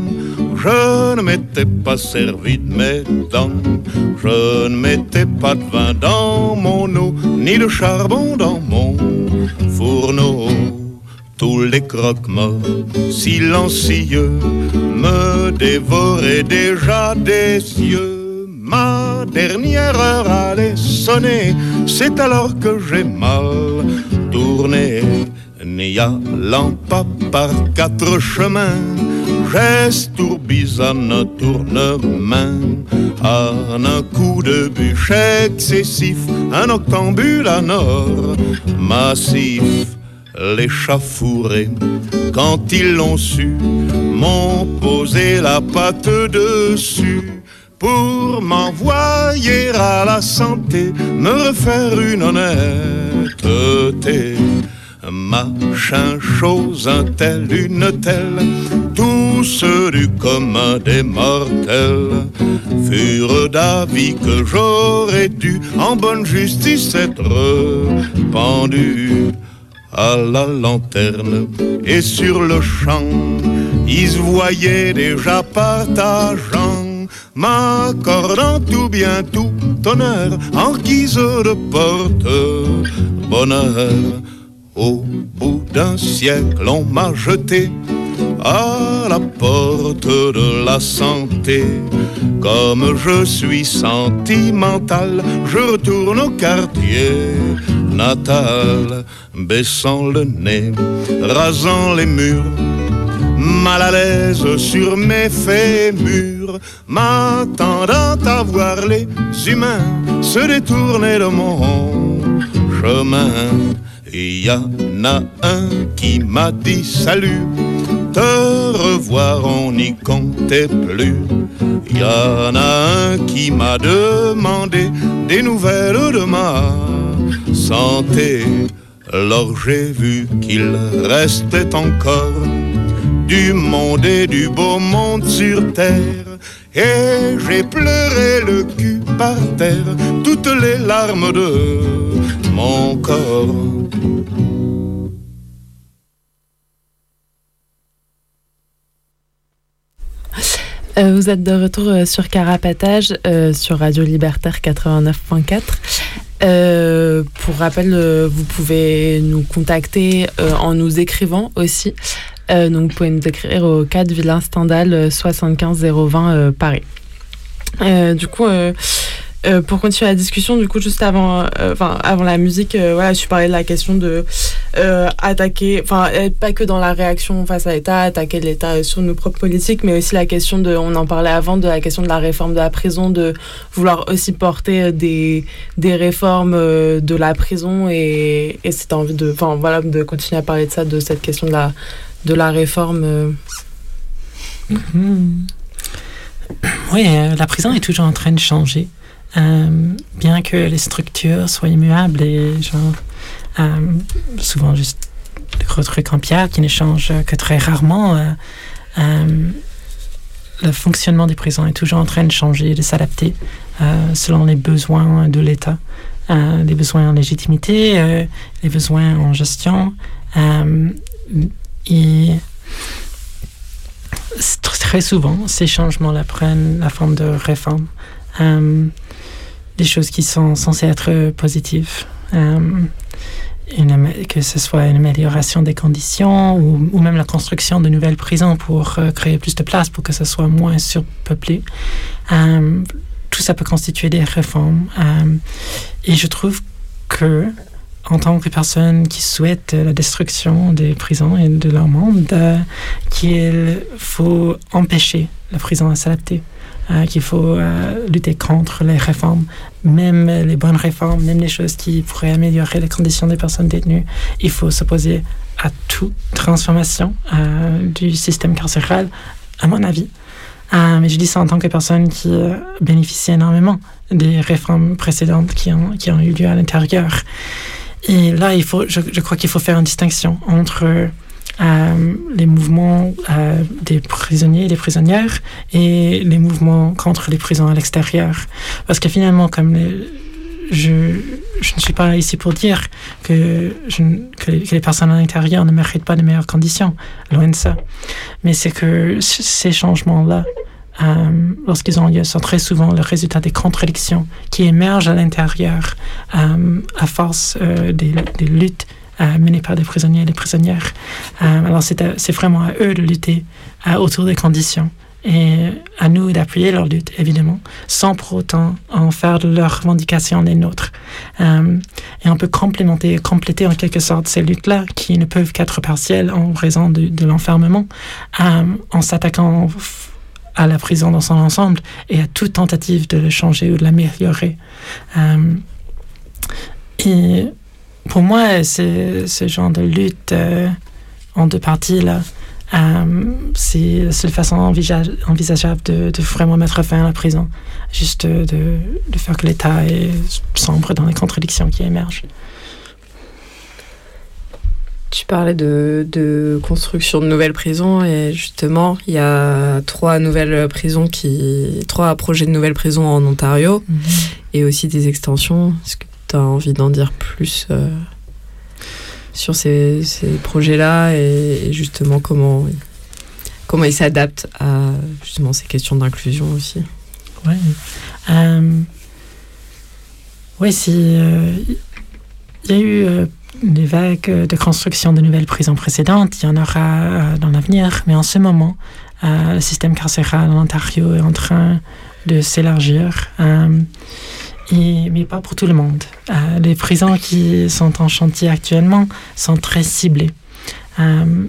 S: je ne m'étais pas servi de mes dents, je ne mettais pas de vin dans mon eau, ni de charbon dans mon fourneau. Tous les croque-morts silencieux me dévoraient déjà des yeux. Ma dernière heure allait sonner, c'est alors que j'ai mal tourné. N'y allant pas par quatre chemins, geste tourbillonne tourne-main, en un coup de bûche excessif, un octambule à nord, massif, l'échafouré, quand ils l'ont su, m'ont posé la patte dessus pour m'envoyer à la santé, me refaire une honnêteté. Machin, chose, un tel, une telle, tous du commun des mortels furent d'avis que j'aurais dû en bonne justice être pendu à la lanterne et sur le champ, ils voyaient déjà partageant m'accordant tout bien tout honneur en guise de porte bonheur. Au bout d'un siècle, on m'a jeté à la porte de la santé. Comme je suis sentimental, je retourne au quartier natal, baissant le nez, rasant les murs, mal à l'aise sur mes fémurs, m'attendant à voir les humains se détourner de mon chemin. Il y en a un qui m'a dit salut, te revoir on n'y comptait plus. Il y en a un qui m'a demandé des nouvelles de ma santé. Alors j'ai vu qu'il restait encore du monde et du beau monde sur terre. Et j'ai pleuré le cul par terre, toutes les larmes de mon corps.
E: Euh, vous êtes de retour euh, sur Carapatage, euh, sur Radio Libertaire 89.4. Euh, pour rappel, euh, vous pouvez nous contacter en nous écrivant aussi. donc, vous pouvez nous écrire au 4 Villain Stendhal 75 020 Paris. du coup, euh, pour continuer la discussion, du coup, juste avant, euh, avant la musique, euh, voilà, je parlais de la question de attaquer, enfin, pas que dans la réaction face à l'État, attaquer l'État sur nos propres politiques, mais aussi la question de, on en parlait avant, de la question de la réforme de la prison, de vouloir aussi porter des, des réformes de la prison et, et c'est envie de, enfin, voilà, de continuer à parler de ça, de cette question de la, de la réforme.
P: Mm-hmm. Oui, la prison est toujours en train de changer. Euh, bien que les structures soient immuables et genre, euh, souvent juste des gros trucs en pierre qui ne changent que très rarement, euh, le fonctionnement des prisons est toujours en train de changer, de s'adapter selon les besoins de l'État, les besoins en légitimité, les besoins en gestion. et très souvent, ces changements-là prennent la forme de réforme des choses qui sont censées être positives. Euh, que ce soit une amélioration des conditions ou, même la construction de nouvelles prisons pour euh, créer plus de place pour que ce soit moins surpeuplé. Euh, tout ça peut constituer des réformes. Euh, et je trouve que, en tant que personne qui souhaite la destruction des prisons et de leur monde, euh, qu'il faut empêcher la prison à s'adapter, euh, qu'il faut euh, lutter contre les réformes, même les bonnes réformes, même les choses qui pourraient améliorer les conditions des personnes détenues. Il faut s'opposer à toute transformation euh, du système carcéral, à mon avis. Mais je dis ça en tant que personne qui bénéficie énormément des réformes précédentes qui ont, eu lieu à l'intérieur. Et là, il faut, je, crois qu'il faut faire une distinction entre les mouvements euh, des prisonniers et des prisonnières et les mouvements contre les prisons à l'extérieur. Parce que finalement, comme je, je ne suis pas ici pour dire que, que, les, personnes à l'intérieur ne méritent pas de meilleures conditions, loin de ça. Mais c'est que ces changements-là, euh, lorsqu'ils ont lieu, sont très souvent le résultat des contradictions qui émergent à l'intérieur euh, à force euh, des luttes euh, menées par des prisonniers et des prisonnières. Euh, alors c'est à- c'est vraiment à eux de lutter euh, autour des conditions et à nous d'appuyer leur lutte, évidemment, sans pour autant en faire de leurs revendications les nôtres. Euh, et on peut complémenter, compléter en quelque sorte ces luttes-là qui ne peuvent qu'être partielles en raison de, l'enfermement, euh, en s'attaquant à la prison dans son ensemble et à toute tentative de le changer ou de l'améliorer. Euh, et pour moi, ce genre de lutte euh, en deux parties là. Euh, c'est la seule façon envisage- envisageable de, de vraiment mettre fin à la prison. Juste de, de faire que l'État sombre dans les contradictions qui émergent.
F: Tu parlais de, de construction de nouvelles prisons et justement, il y a trois nouvelles prisons qui, trois projets de nouvelles prisons en Ontario et aussi des extensions. Est-ce que tu as envie d'en dire plus euh, sur ces, ces projets-là et, justement comment, comment ils s'adaptent à justement ces questions d'inclusion aussi
P: Ouais. Euh, oui, si. euh, Il y a eu euh, des vagues de construction de nouvelles prisons précédentes, il y en aura euh, dans l'avenir, mais en ce moment, euh, le système carcéral en Ontario est en train de s'élargir. euh, mais pas pour tout le monde. Euh, les prisons qui sont en chantier actuellement sont très ciblées. Euh,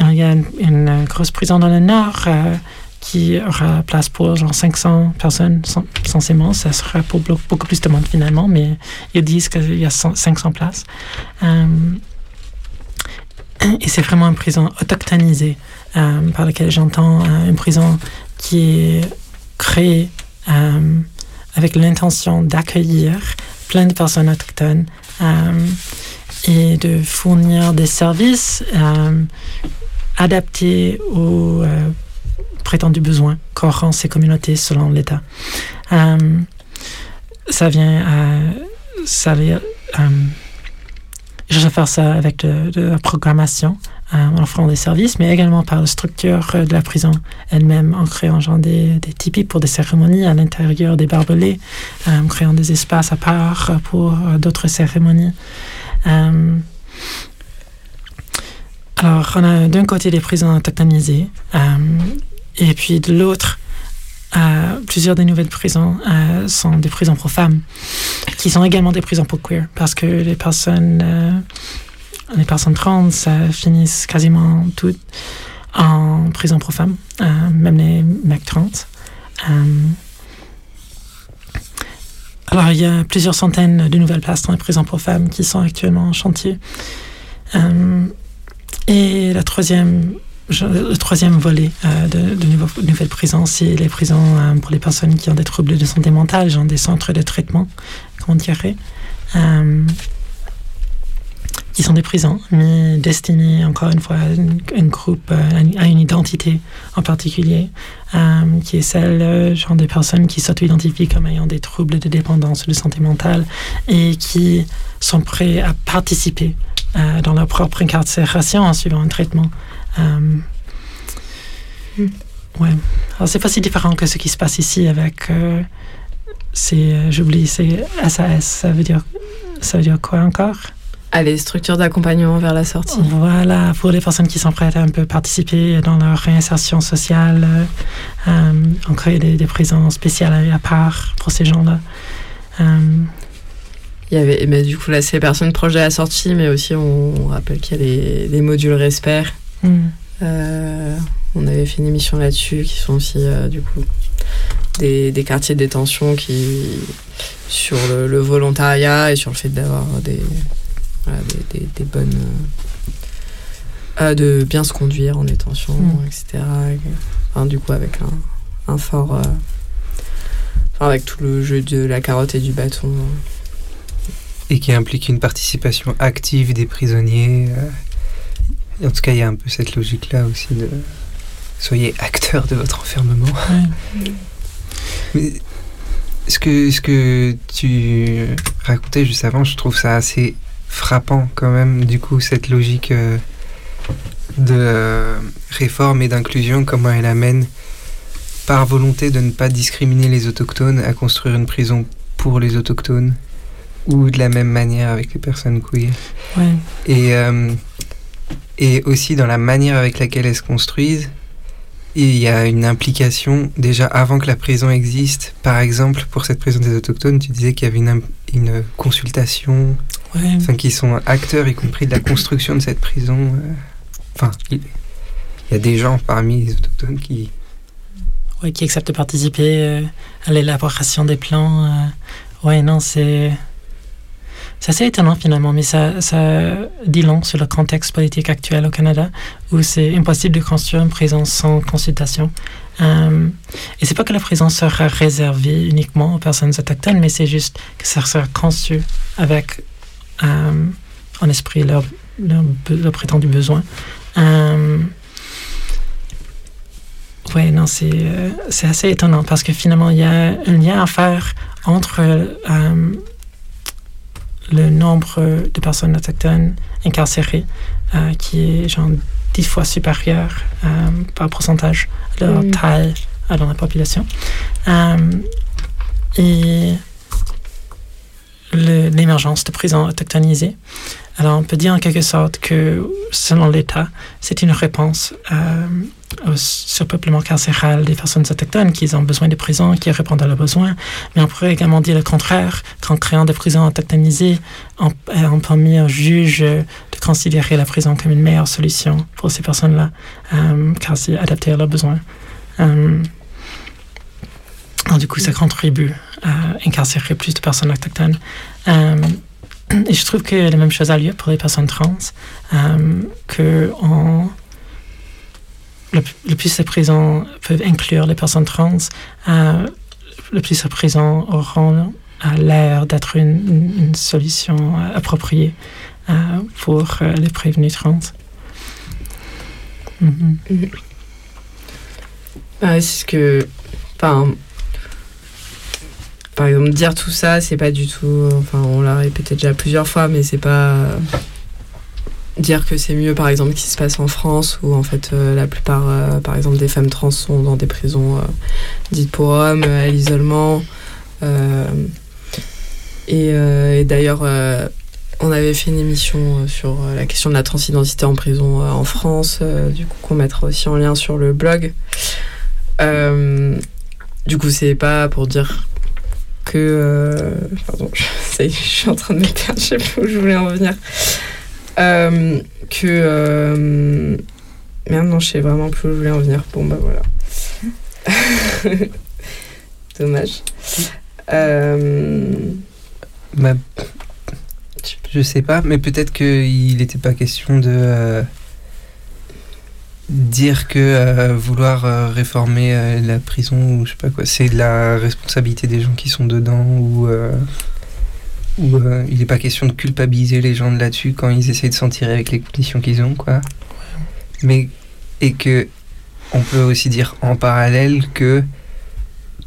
P: il y a une, grosse prison dans le nord euh, qui aura place pour genre 500 personnes cen- censément. Ça sera pour beaucoup plus de monde finalement, mais ils disent qu'il y a 100 500 places. Et c'est vraiment une prison autochtonisée, par laquelle j'entends une prison qui est créée avec l'intention d'accueillir plein de personnes autochtones euh, et de fournir des services euh, adaptés aux euh, prétendus besoins qu'auront ces communautés selon l'État. Ça vient à. Ça vient, je vais faire ça avec de, la programmation, en offrant des services, mais également par la structure euh, de la prison elle-même, en créant des, des pour des cérémonies à l'intérieur des barbelés, euh, en créant des espaces à part euh, pour euh, d'autres cérémonies. Euh, alors, on a d'un côté des prisons autochtonisées, euh, et puis de l'autre, euh, plusieurs des nouvelles prisons euh, sont des prisons pour femmes, qui sont également des prisons pour queer, parce que les personnes, euh, les personnes trans finissent quasiment toutes en prison pour femmes, euh, même les mecs trans. Euh, alors, il y a plusieurs centaines de nouvelles places dans les prisons pour femmes qui sont actuellement en chantier. Euh, et la troisième, le troisième volet de, nouvelles prisons, c'est les prisons pour les personnes qui ont des troubles de santé mentale, genre des centres de traitement, comment dirait, euh, qui sont des prisons, mais destinées encore une fois à une groupe, euh, à une identité en particulier, euh, qui est celle euh, genre des personnes qui s'auto-identifient comme ayant des troubles de dépendance ou de santé mentale et qui sont prêts à participer dans leur propre incarcération en suivant un traitement. Euh, ouais. Alors c'est pas si différent que ce qui se passe ici avec c'est j'oublie c'est SAS. Ça veut dire ça veut dire quoi encore?
F: Ah, les structures d'accompagnement vers la sortie.
P: Voilà, pour les personnes qui sont prêtes à un peu participer dans leur réinsertion sociale, euh, euh, on crée des, des prisons spéciales à part pour ces gens-là. Euh,
F: Il y avait, mais du coup, là, c'est les personnes proches de la sortie, mais aussi, on, on rappelle qu'il y a les, les modules RESPER
P: Mm.
F: euh, on avait fait une émission là-dessus, qui sont aussi du coup des, des, quartiers de détention qui sur le, volontariat et sur le fait d'avoir des, des, des, bonnes de bien se conduire en détention, mm. etc. Enfin, du coup, avec un, un fort. enfin, avec tout le jeu de la carotte et du bâton.
G: Et qui implique une participation active des prisonniers. en tout cas, il y a un peu cette logique-là aussi de soyez acteur de votre enfermement. Mais ce que, ce que tu racontais juste avant, je trouve ça assez frappant quand même, du coup, cette logique euh, de réforme et d'inclusion, comment elle amène, par volonté de ne pas discriminer les autochtones, à construire une prison pour les autochtones, ou de la même manière avec les personnes queer. Et, euh, et aussi dans la manière avec laquelle elles se construisent, il y a une implication déjà avant que la prison existe. Par exemple, pour cette prison des autochtones, tu disais qu'il y avait une, une consultation, enfin, qui sont acteurs, y compris de la construction de cette prison. Euh. Enfin, il, y a des gens parmi les autochtones qui...
P: Oui, qui acceptent de participer euh, à l'élaboration des plans. Euh. Oui, non, c'est... C'est assez étonnant finalement, mais ça, ça dit long sur le contexte politique actuel au Canada, où c'est impossible de construire une prison sans consultation. Euh, et c'est pas que la prison sera réservée uniquement aux personnes autochtones, mais c'est juste que ça sera conçu avec en esprit leur, leur, prétendu besoin. Euh, oui, non, c'est euh, c'est assez étonnant parce que finalement, il y a un lien à faire entre euh, le nombre de personnes autochtones incarcérées euh, qui est genre dix fois supérieur euh, par pourcentage de leur mm. taille euh, dans la population. et l'émergence de prisons autochtonisées. Alors on peut dire en quelque sorte que selon l'État, c'est une réponse au surpeuplement carcéral des personnes autochtones qui ont besoin de prisons, qui répondent à leurs besoins. Mais on pourrait également dire le contraire, qu'en créant des prisons autochtonisées, on, on permet aux juges de considérer la prison comme une meilleure solution pour ces personnes-là, euh, car c'est adapté à leurs besoins. Euh, du coup, ça contribue incarcérer plus de personnes autochtones. Euh, et je trouve que la même chose a lieu pour les personnes trans, euh, que le, plus ces prisons peuvent inclure les personnes trans, euh, le plus ces prisons auront l'air d'être une, solution euh, appropriée euh, pour les prévenus trans.
F: Mhm. c'est ce que. Enfin, par exemple, dire tout ça, c'est pas du tout. Enfin, on l'a répété déjà plusieurs fois, mais c'est pas dire que c'est mieux par exemple qui se passe en France où en fait euh, la plupart euh, par exemple des femmes trans sont dans des prisons euh, dites pour hommes à l'isolement et, d'ailleurs on avait fait une émission sur la question de la transidentité en prison en France du coup qu'on mettra aussi en lien sur le blog du coup c'est pas pour dire que pardon je, je suis en train de me perdre je sais pas où je voulais en venir euh, que. Euh, merde, non, je sais vraiment plus où je voulais en venir. Bon, bah voilà. Dommage. Euh,
G: bah, je sais pas, mais peut-être qu'il n'était pas question de dire que vouloir réformer la prison ou je sais pas quoi, c'est de la responsabilité des gens qui sont dedans ou où euh, il n'est pas question de culpabiliser les gens là-dessus quand ils essayent de s'en tirer avec les conditions qu'ils ont, quoi. Mais et que on peut aussi dire en parallèle que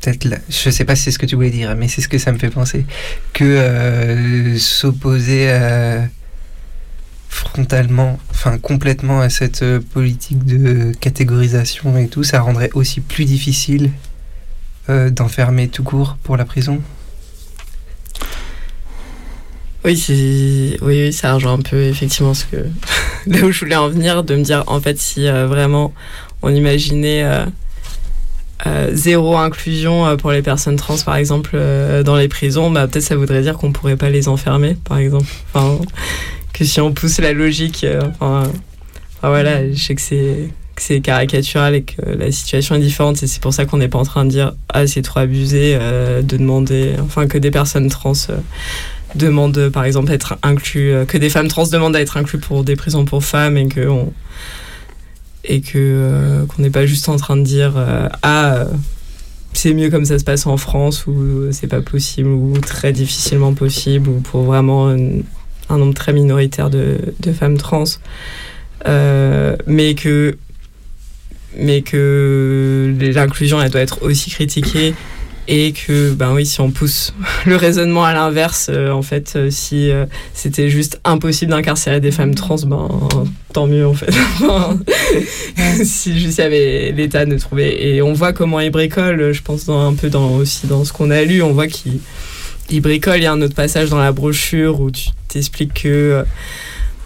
G: peut-être je sais pas si c'est ce que tu voulais dire, mais c'est ce que ça me fait penser que euh, s'opposer euh, frontalement, enfin complètement à cette politique de catégorisation et tout, ça rendrait aussi plus difficile d'enfermer tout court pour la prison?
F: Oui, oui, ça rejoint un peu effectivement ce que où je voulais en venir, de me dire en fait si euh, vraiment on imaginait euh, euh, zéro inclusion pour les personnes trans par exemple dans les prisons, bah, peut-être ça voudrait dire qu'on pourrait pas les enfermer par exemple. Que si on pousse la logique, enfin, Enfin, voilà, je sais que c'est que c'est caricatural et que la situation est différente et c'est pour ça qu'on n'est pas en train de dire ah c'est trop abusé euh, de demander enfin que des personnes trans euh, demandent par exemple être inclus euh, que des femmes trans demandent à être inclus pour des prisons pour femmes et que on, et que euh, qu'on n'est pas juste en train de dire euh, ah euh, c'est mieux comme ça se passe en France ou c'est pas possible ou très difficilement possible ou pour vraiment un nombre très minoritaire de, de femmes trans Euh, mais que mais que l'inclusion elle doit être aussi critiquée et que ben oui si on pousse le raisonnement à l'inverse euh, en fait euh, si euh, c'était juste impossible d'incarcérer des femmes trans ben tant mieux en fait. Si juste il y avait l'état de trouver. Et on voit comment ils bricolent je pense dans, un peu dans aussi dans ce qu'on a lu. On voit qu'ils ils bricolent. Il y a un autre passage dans la brochure où tu t'expliques que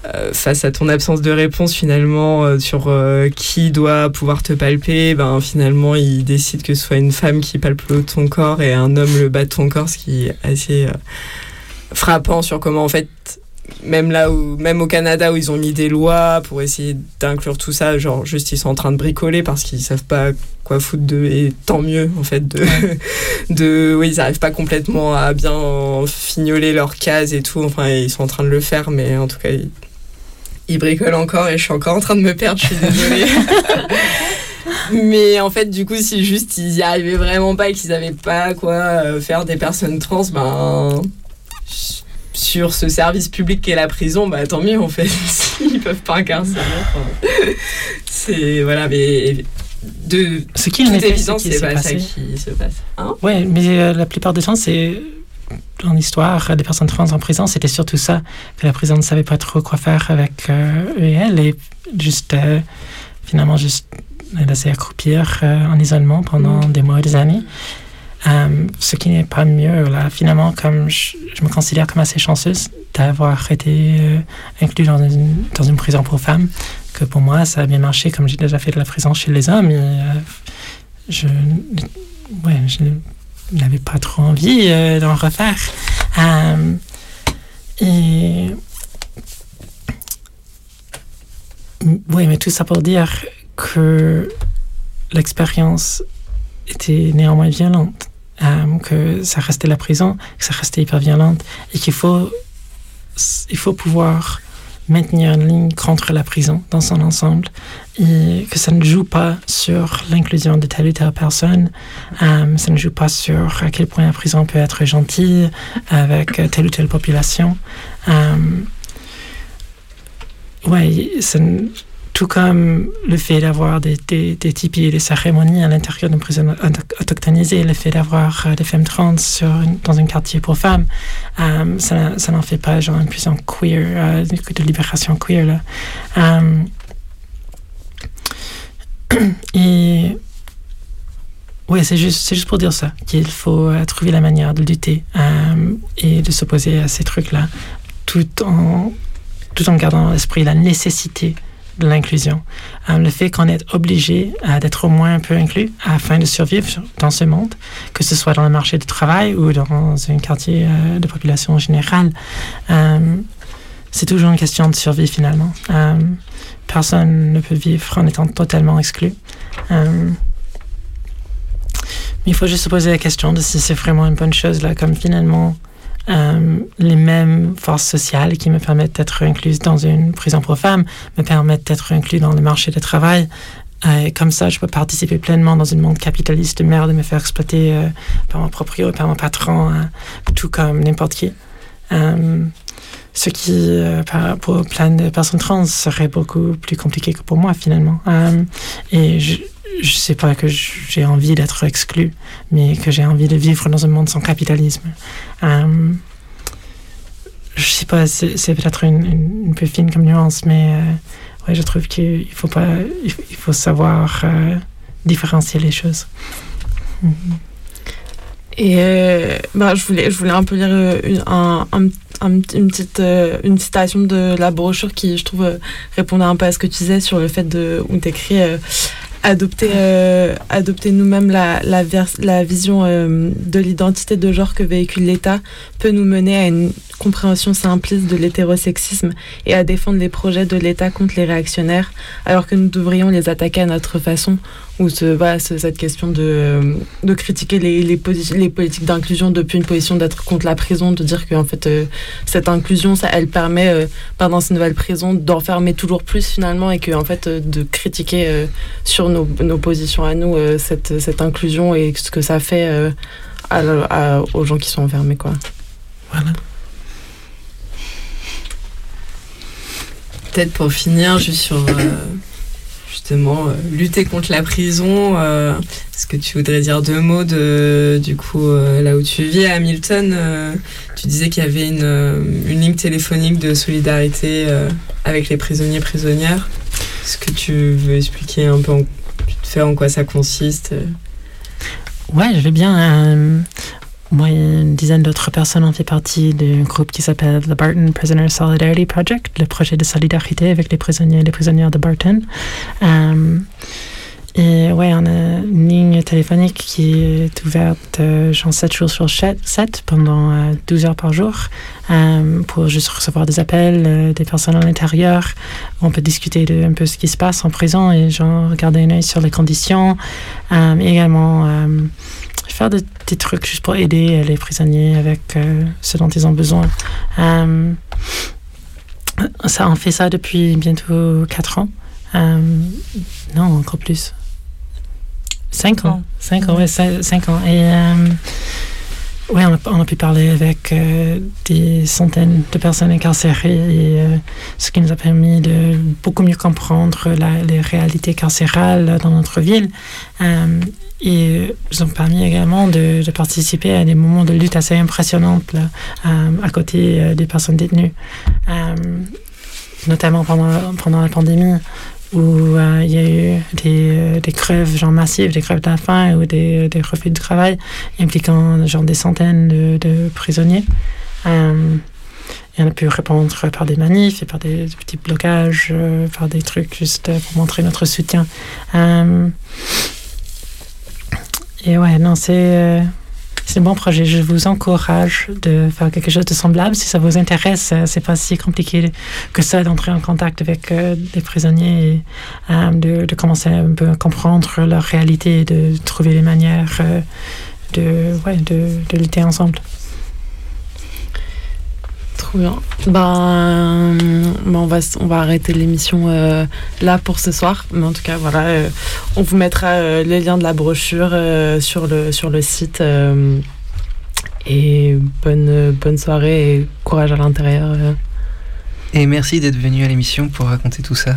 F: euh, face à ton absence de réponse finalement euh, sur euh, qui doit pouvoir te palper, ben finalement il décide que ce soit une femme qui palpe ton corps et un homme le bas ton corps, ce qui est assez frappant sur comment en fait même là où même au Canada où ils ont mis des lois pour essayer d'inclure tout ça, genre juste ils sont en train de bricoler parce qu'ils savent pas quoi foutre de et tant mieux en fait de de oui ils arrivent pas complètement à bien fignoler leurs cases et tout enfin ils sont en train de le faire mais en tout cas ils, ils bricolent encore et je suis encore en train de me perdre, je suis désolée. Mais en fait, du coup, si juste ils y arrivaient vraiment pas et qu'ils avaient pas quoi euh, faire des personnes trans, ben sur ce service public qu'est la prison, bah tant mieux en fait. S'ils peuvent pas incarcérer. enfin, c'est voilà, mais de
P: Ce qui en
F: toute évidence, c'est
P: s'est
F: pas ça qui se passe. Hein
P: Ouais, mais euh, la plupart du temps, c'est dans l'histoire des personnes trans en prison, c'était surtout ça, que la prison ne savait pas trop quoi faire avec euh, eux et elles, et juste, euh, finalement, juste les laisser accroupir euh, en isolement pendant des mois et des années. Euh, ce qui n'est pas mieux, là. Finalement, comme je, me considère comme assez chanceuse d'avoir été euh, inclus dans une, dans une prison pour femmes, que pour moi, ça a bien marché, comme j'ai déjà fait de la prison chez les hommes, et euh, je, ouais, je n'avais pas trop envie euh, d'en refaire. Et oui, mais tout ça pour dire que l'expérience était néanmoins violente, euh, que ça restait la prison, que ça restait hyper violente, et qu'il faut, il faut pouvoir maintenir une ligne contre la prison dans son ensemble et que ça ne joue pas sur l'inclusion de telle ou telle personne, euh, ça ne joue pas sur à quel point la prison peut être gentille avec telle ou telle population. Euh, ouais, ça tout comme le fait d'avoir des, des, des tipis et des cérémonies à l'intérieur d'une prison auto- autochtonisée, le fait d'avoir euh, des femmes trans sur une- dans un quartier pour femmes, euh, ça, n'en fait pas genre une prison queer, euh, de, libération queer. Là. Euh, et ouais, c'est juste, c'est juste pour dire ça, qu'il faut trouver la manière de lutter et de s'opposer à ces trucs-là, tout en, tout en gardant à l'esprit la nécessité l'inclusion. Euh, le fait qu'on est obligé euh, d'être au moins un peu inclus afin de survivre sur- dans ce monde, que ce soit dans le marché du travail ou dans un quartier euh, de population générale, c'est toujours une question de survie finalement. Personne ne peut vivre en étant totalement exclu. Mais il faut juste se poser la question de si c'est vraiment une bonne chose, là, comme finalement euh, les mêmes forces sociales qui me permettent d'être incluse dans une prison pour femmes me permettent d'être inclus dans le marché du travail. Euh, comme ça, je peux participer pleinement dans un monde capitaliste de merde et me faire exploiter euh, par mon proprio par mon patron, hein, tout comme n'importe qui. Euh, ce qui, pour plein de personnes trans, serait beaucoup plus compliqué que pour moi, finalement. Et je ne sais pas que j'ai envie d'être exclu, mais que j'ai envie de vivre dans un monde sans capitalisme. Euh, je sais pas, c'est peut-être une, une, un peu fine comme nuance, mais euh, ouais, je trouve qu'il faut pas, il faut, savoir euh, différencier les choses.
E: Et euh, bah, je, voulais, je voulais un peu lire une, un, un- un- une, petite, une citation de la brochure qui, je trouve, répondait un peu à ce que tu disais sur le fait de, où t'écris adopter, euh, adopter nous-mêmes la, la, la, vision euh, de l'identité de genre que véhicule l'État peut nous mener à une compréhension simpliste de l'hétérosexisme et à défendre les projets de l'État contre les réactionnaires, alors que nous devrions les attaquer à notre façon, ou ce, voilà, cette question de, euh, de critiquer les, les, politiques d'inclusion depuis une position d'être contre la prison, de dire que en fait, cette inclusion, ça, elle permet, pendant ces nouvelles prisons, d'enfermer toujours plus finalement, et que en fait, de critiquer sur nos, positions à nous, euh, cette, cette, inclusion et ce que ça fait euh, aux gens qui sont enfermés. Quoi. Voilà.
F: Peut-être pour finir, juste sur euh, justement lutter contre la prison, est-ce que tu voudrais dire deux mots de du coup là où tu vis à Hamilton Tu disais qu'il y avait une, une, ligne téléphonique de solidarité avec les prisonniers prisonnières. Est-ce que tu veux expliquer un peu en en quoi ça consiste euh?
P: Ouais, je vais bien. Moi et une dizaine d'autres personnes ont fait partie d'un groupe qui s'appelle the Barton Prisoner Solidarity Project, le projet de solidarité avec les prisonniers et les prisonnières de Barton. Euh, et ouais, on a une ligne téléphonique qui est ouverte euh, genre 7 jours sur 7 pendant 12 euh, heures par jour pour juste recevoir des appels des personnes à l'intérieur. On peut discuter de un peu ce qui se passe en prison et genre regarder un œil sur les conditions. également faire des, des, trucs juste pour aider les prisonniers avec ce dont ils ont besoin. ça, on fait ça depuis bientôt 4 ans. non, encore plus. Cinq ans. Cinq ans, ouais, cinq ans. Et euh, ouais, on a, pu parler avec euh, des centaines de personnes incarcérées et euh, ce qui nous a permis de beaucoup mieux comprendre les réalités carcérales dans notre ville. Et nous ont permis également de, participer à des moments de lutte assez impressionnants à côté des personnes détenues. notamment pendant, la pandémie, où euh, il y a eu des, euh, des, grèves genre massives, des grèves de la faim ou des, refus de travail impliquant genre des centaines de, prisonniers. Euh, et on a pu répondre par des manifs et par des, petits blocages, par des trucs juste pour montrer notre soutien. Et ouais, non, c'est c'est un bon projet. Je vous encourage de faire quelque chose de semblable. Si ça vous intéresse, euh, c'est pas si compliqué que ça d'entrer en contact avec euh, des prisonniers et euh, de, commencer un peu à comprendre leur réalité et de trouver les manières de, ouais, de, de lutter ensemble.
E: Trop bien. Ben, ben, on, va, on va arrêter l'émission là pour ce soir. Mais en tout cas, voilà, on vous mettra les liens de la brochure sur, le, sur le site. et bonne, bonne soirée et courage à l'intérieur.
G: Et merci d'être venu à l'émission pour raconter tout ça.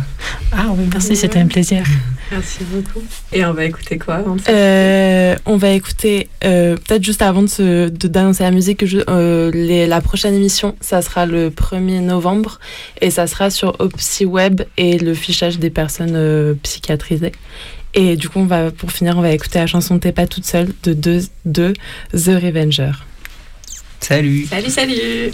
P: Ah oui, merci, c'était un plaisir.
F: Merci beaucoup. Et on va écouter quoi
E: euh, On va écouter, euh, peut-être juste avant de d'annoncer la musique, je, euh, les, la prochaine émission, ça sera le 1er novembre et ça sera sur OpsiWeb et le fichage des personnes psychiatrisées. Et du coup, on va, pour finir, on va écouter la chanson T'es pas toute seule de, de, de The Revenger.
G: Salut.
F: Salut, salut.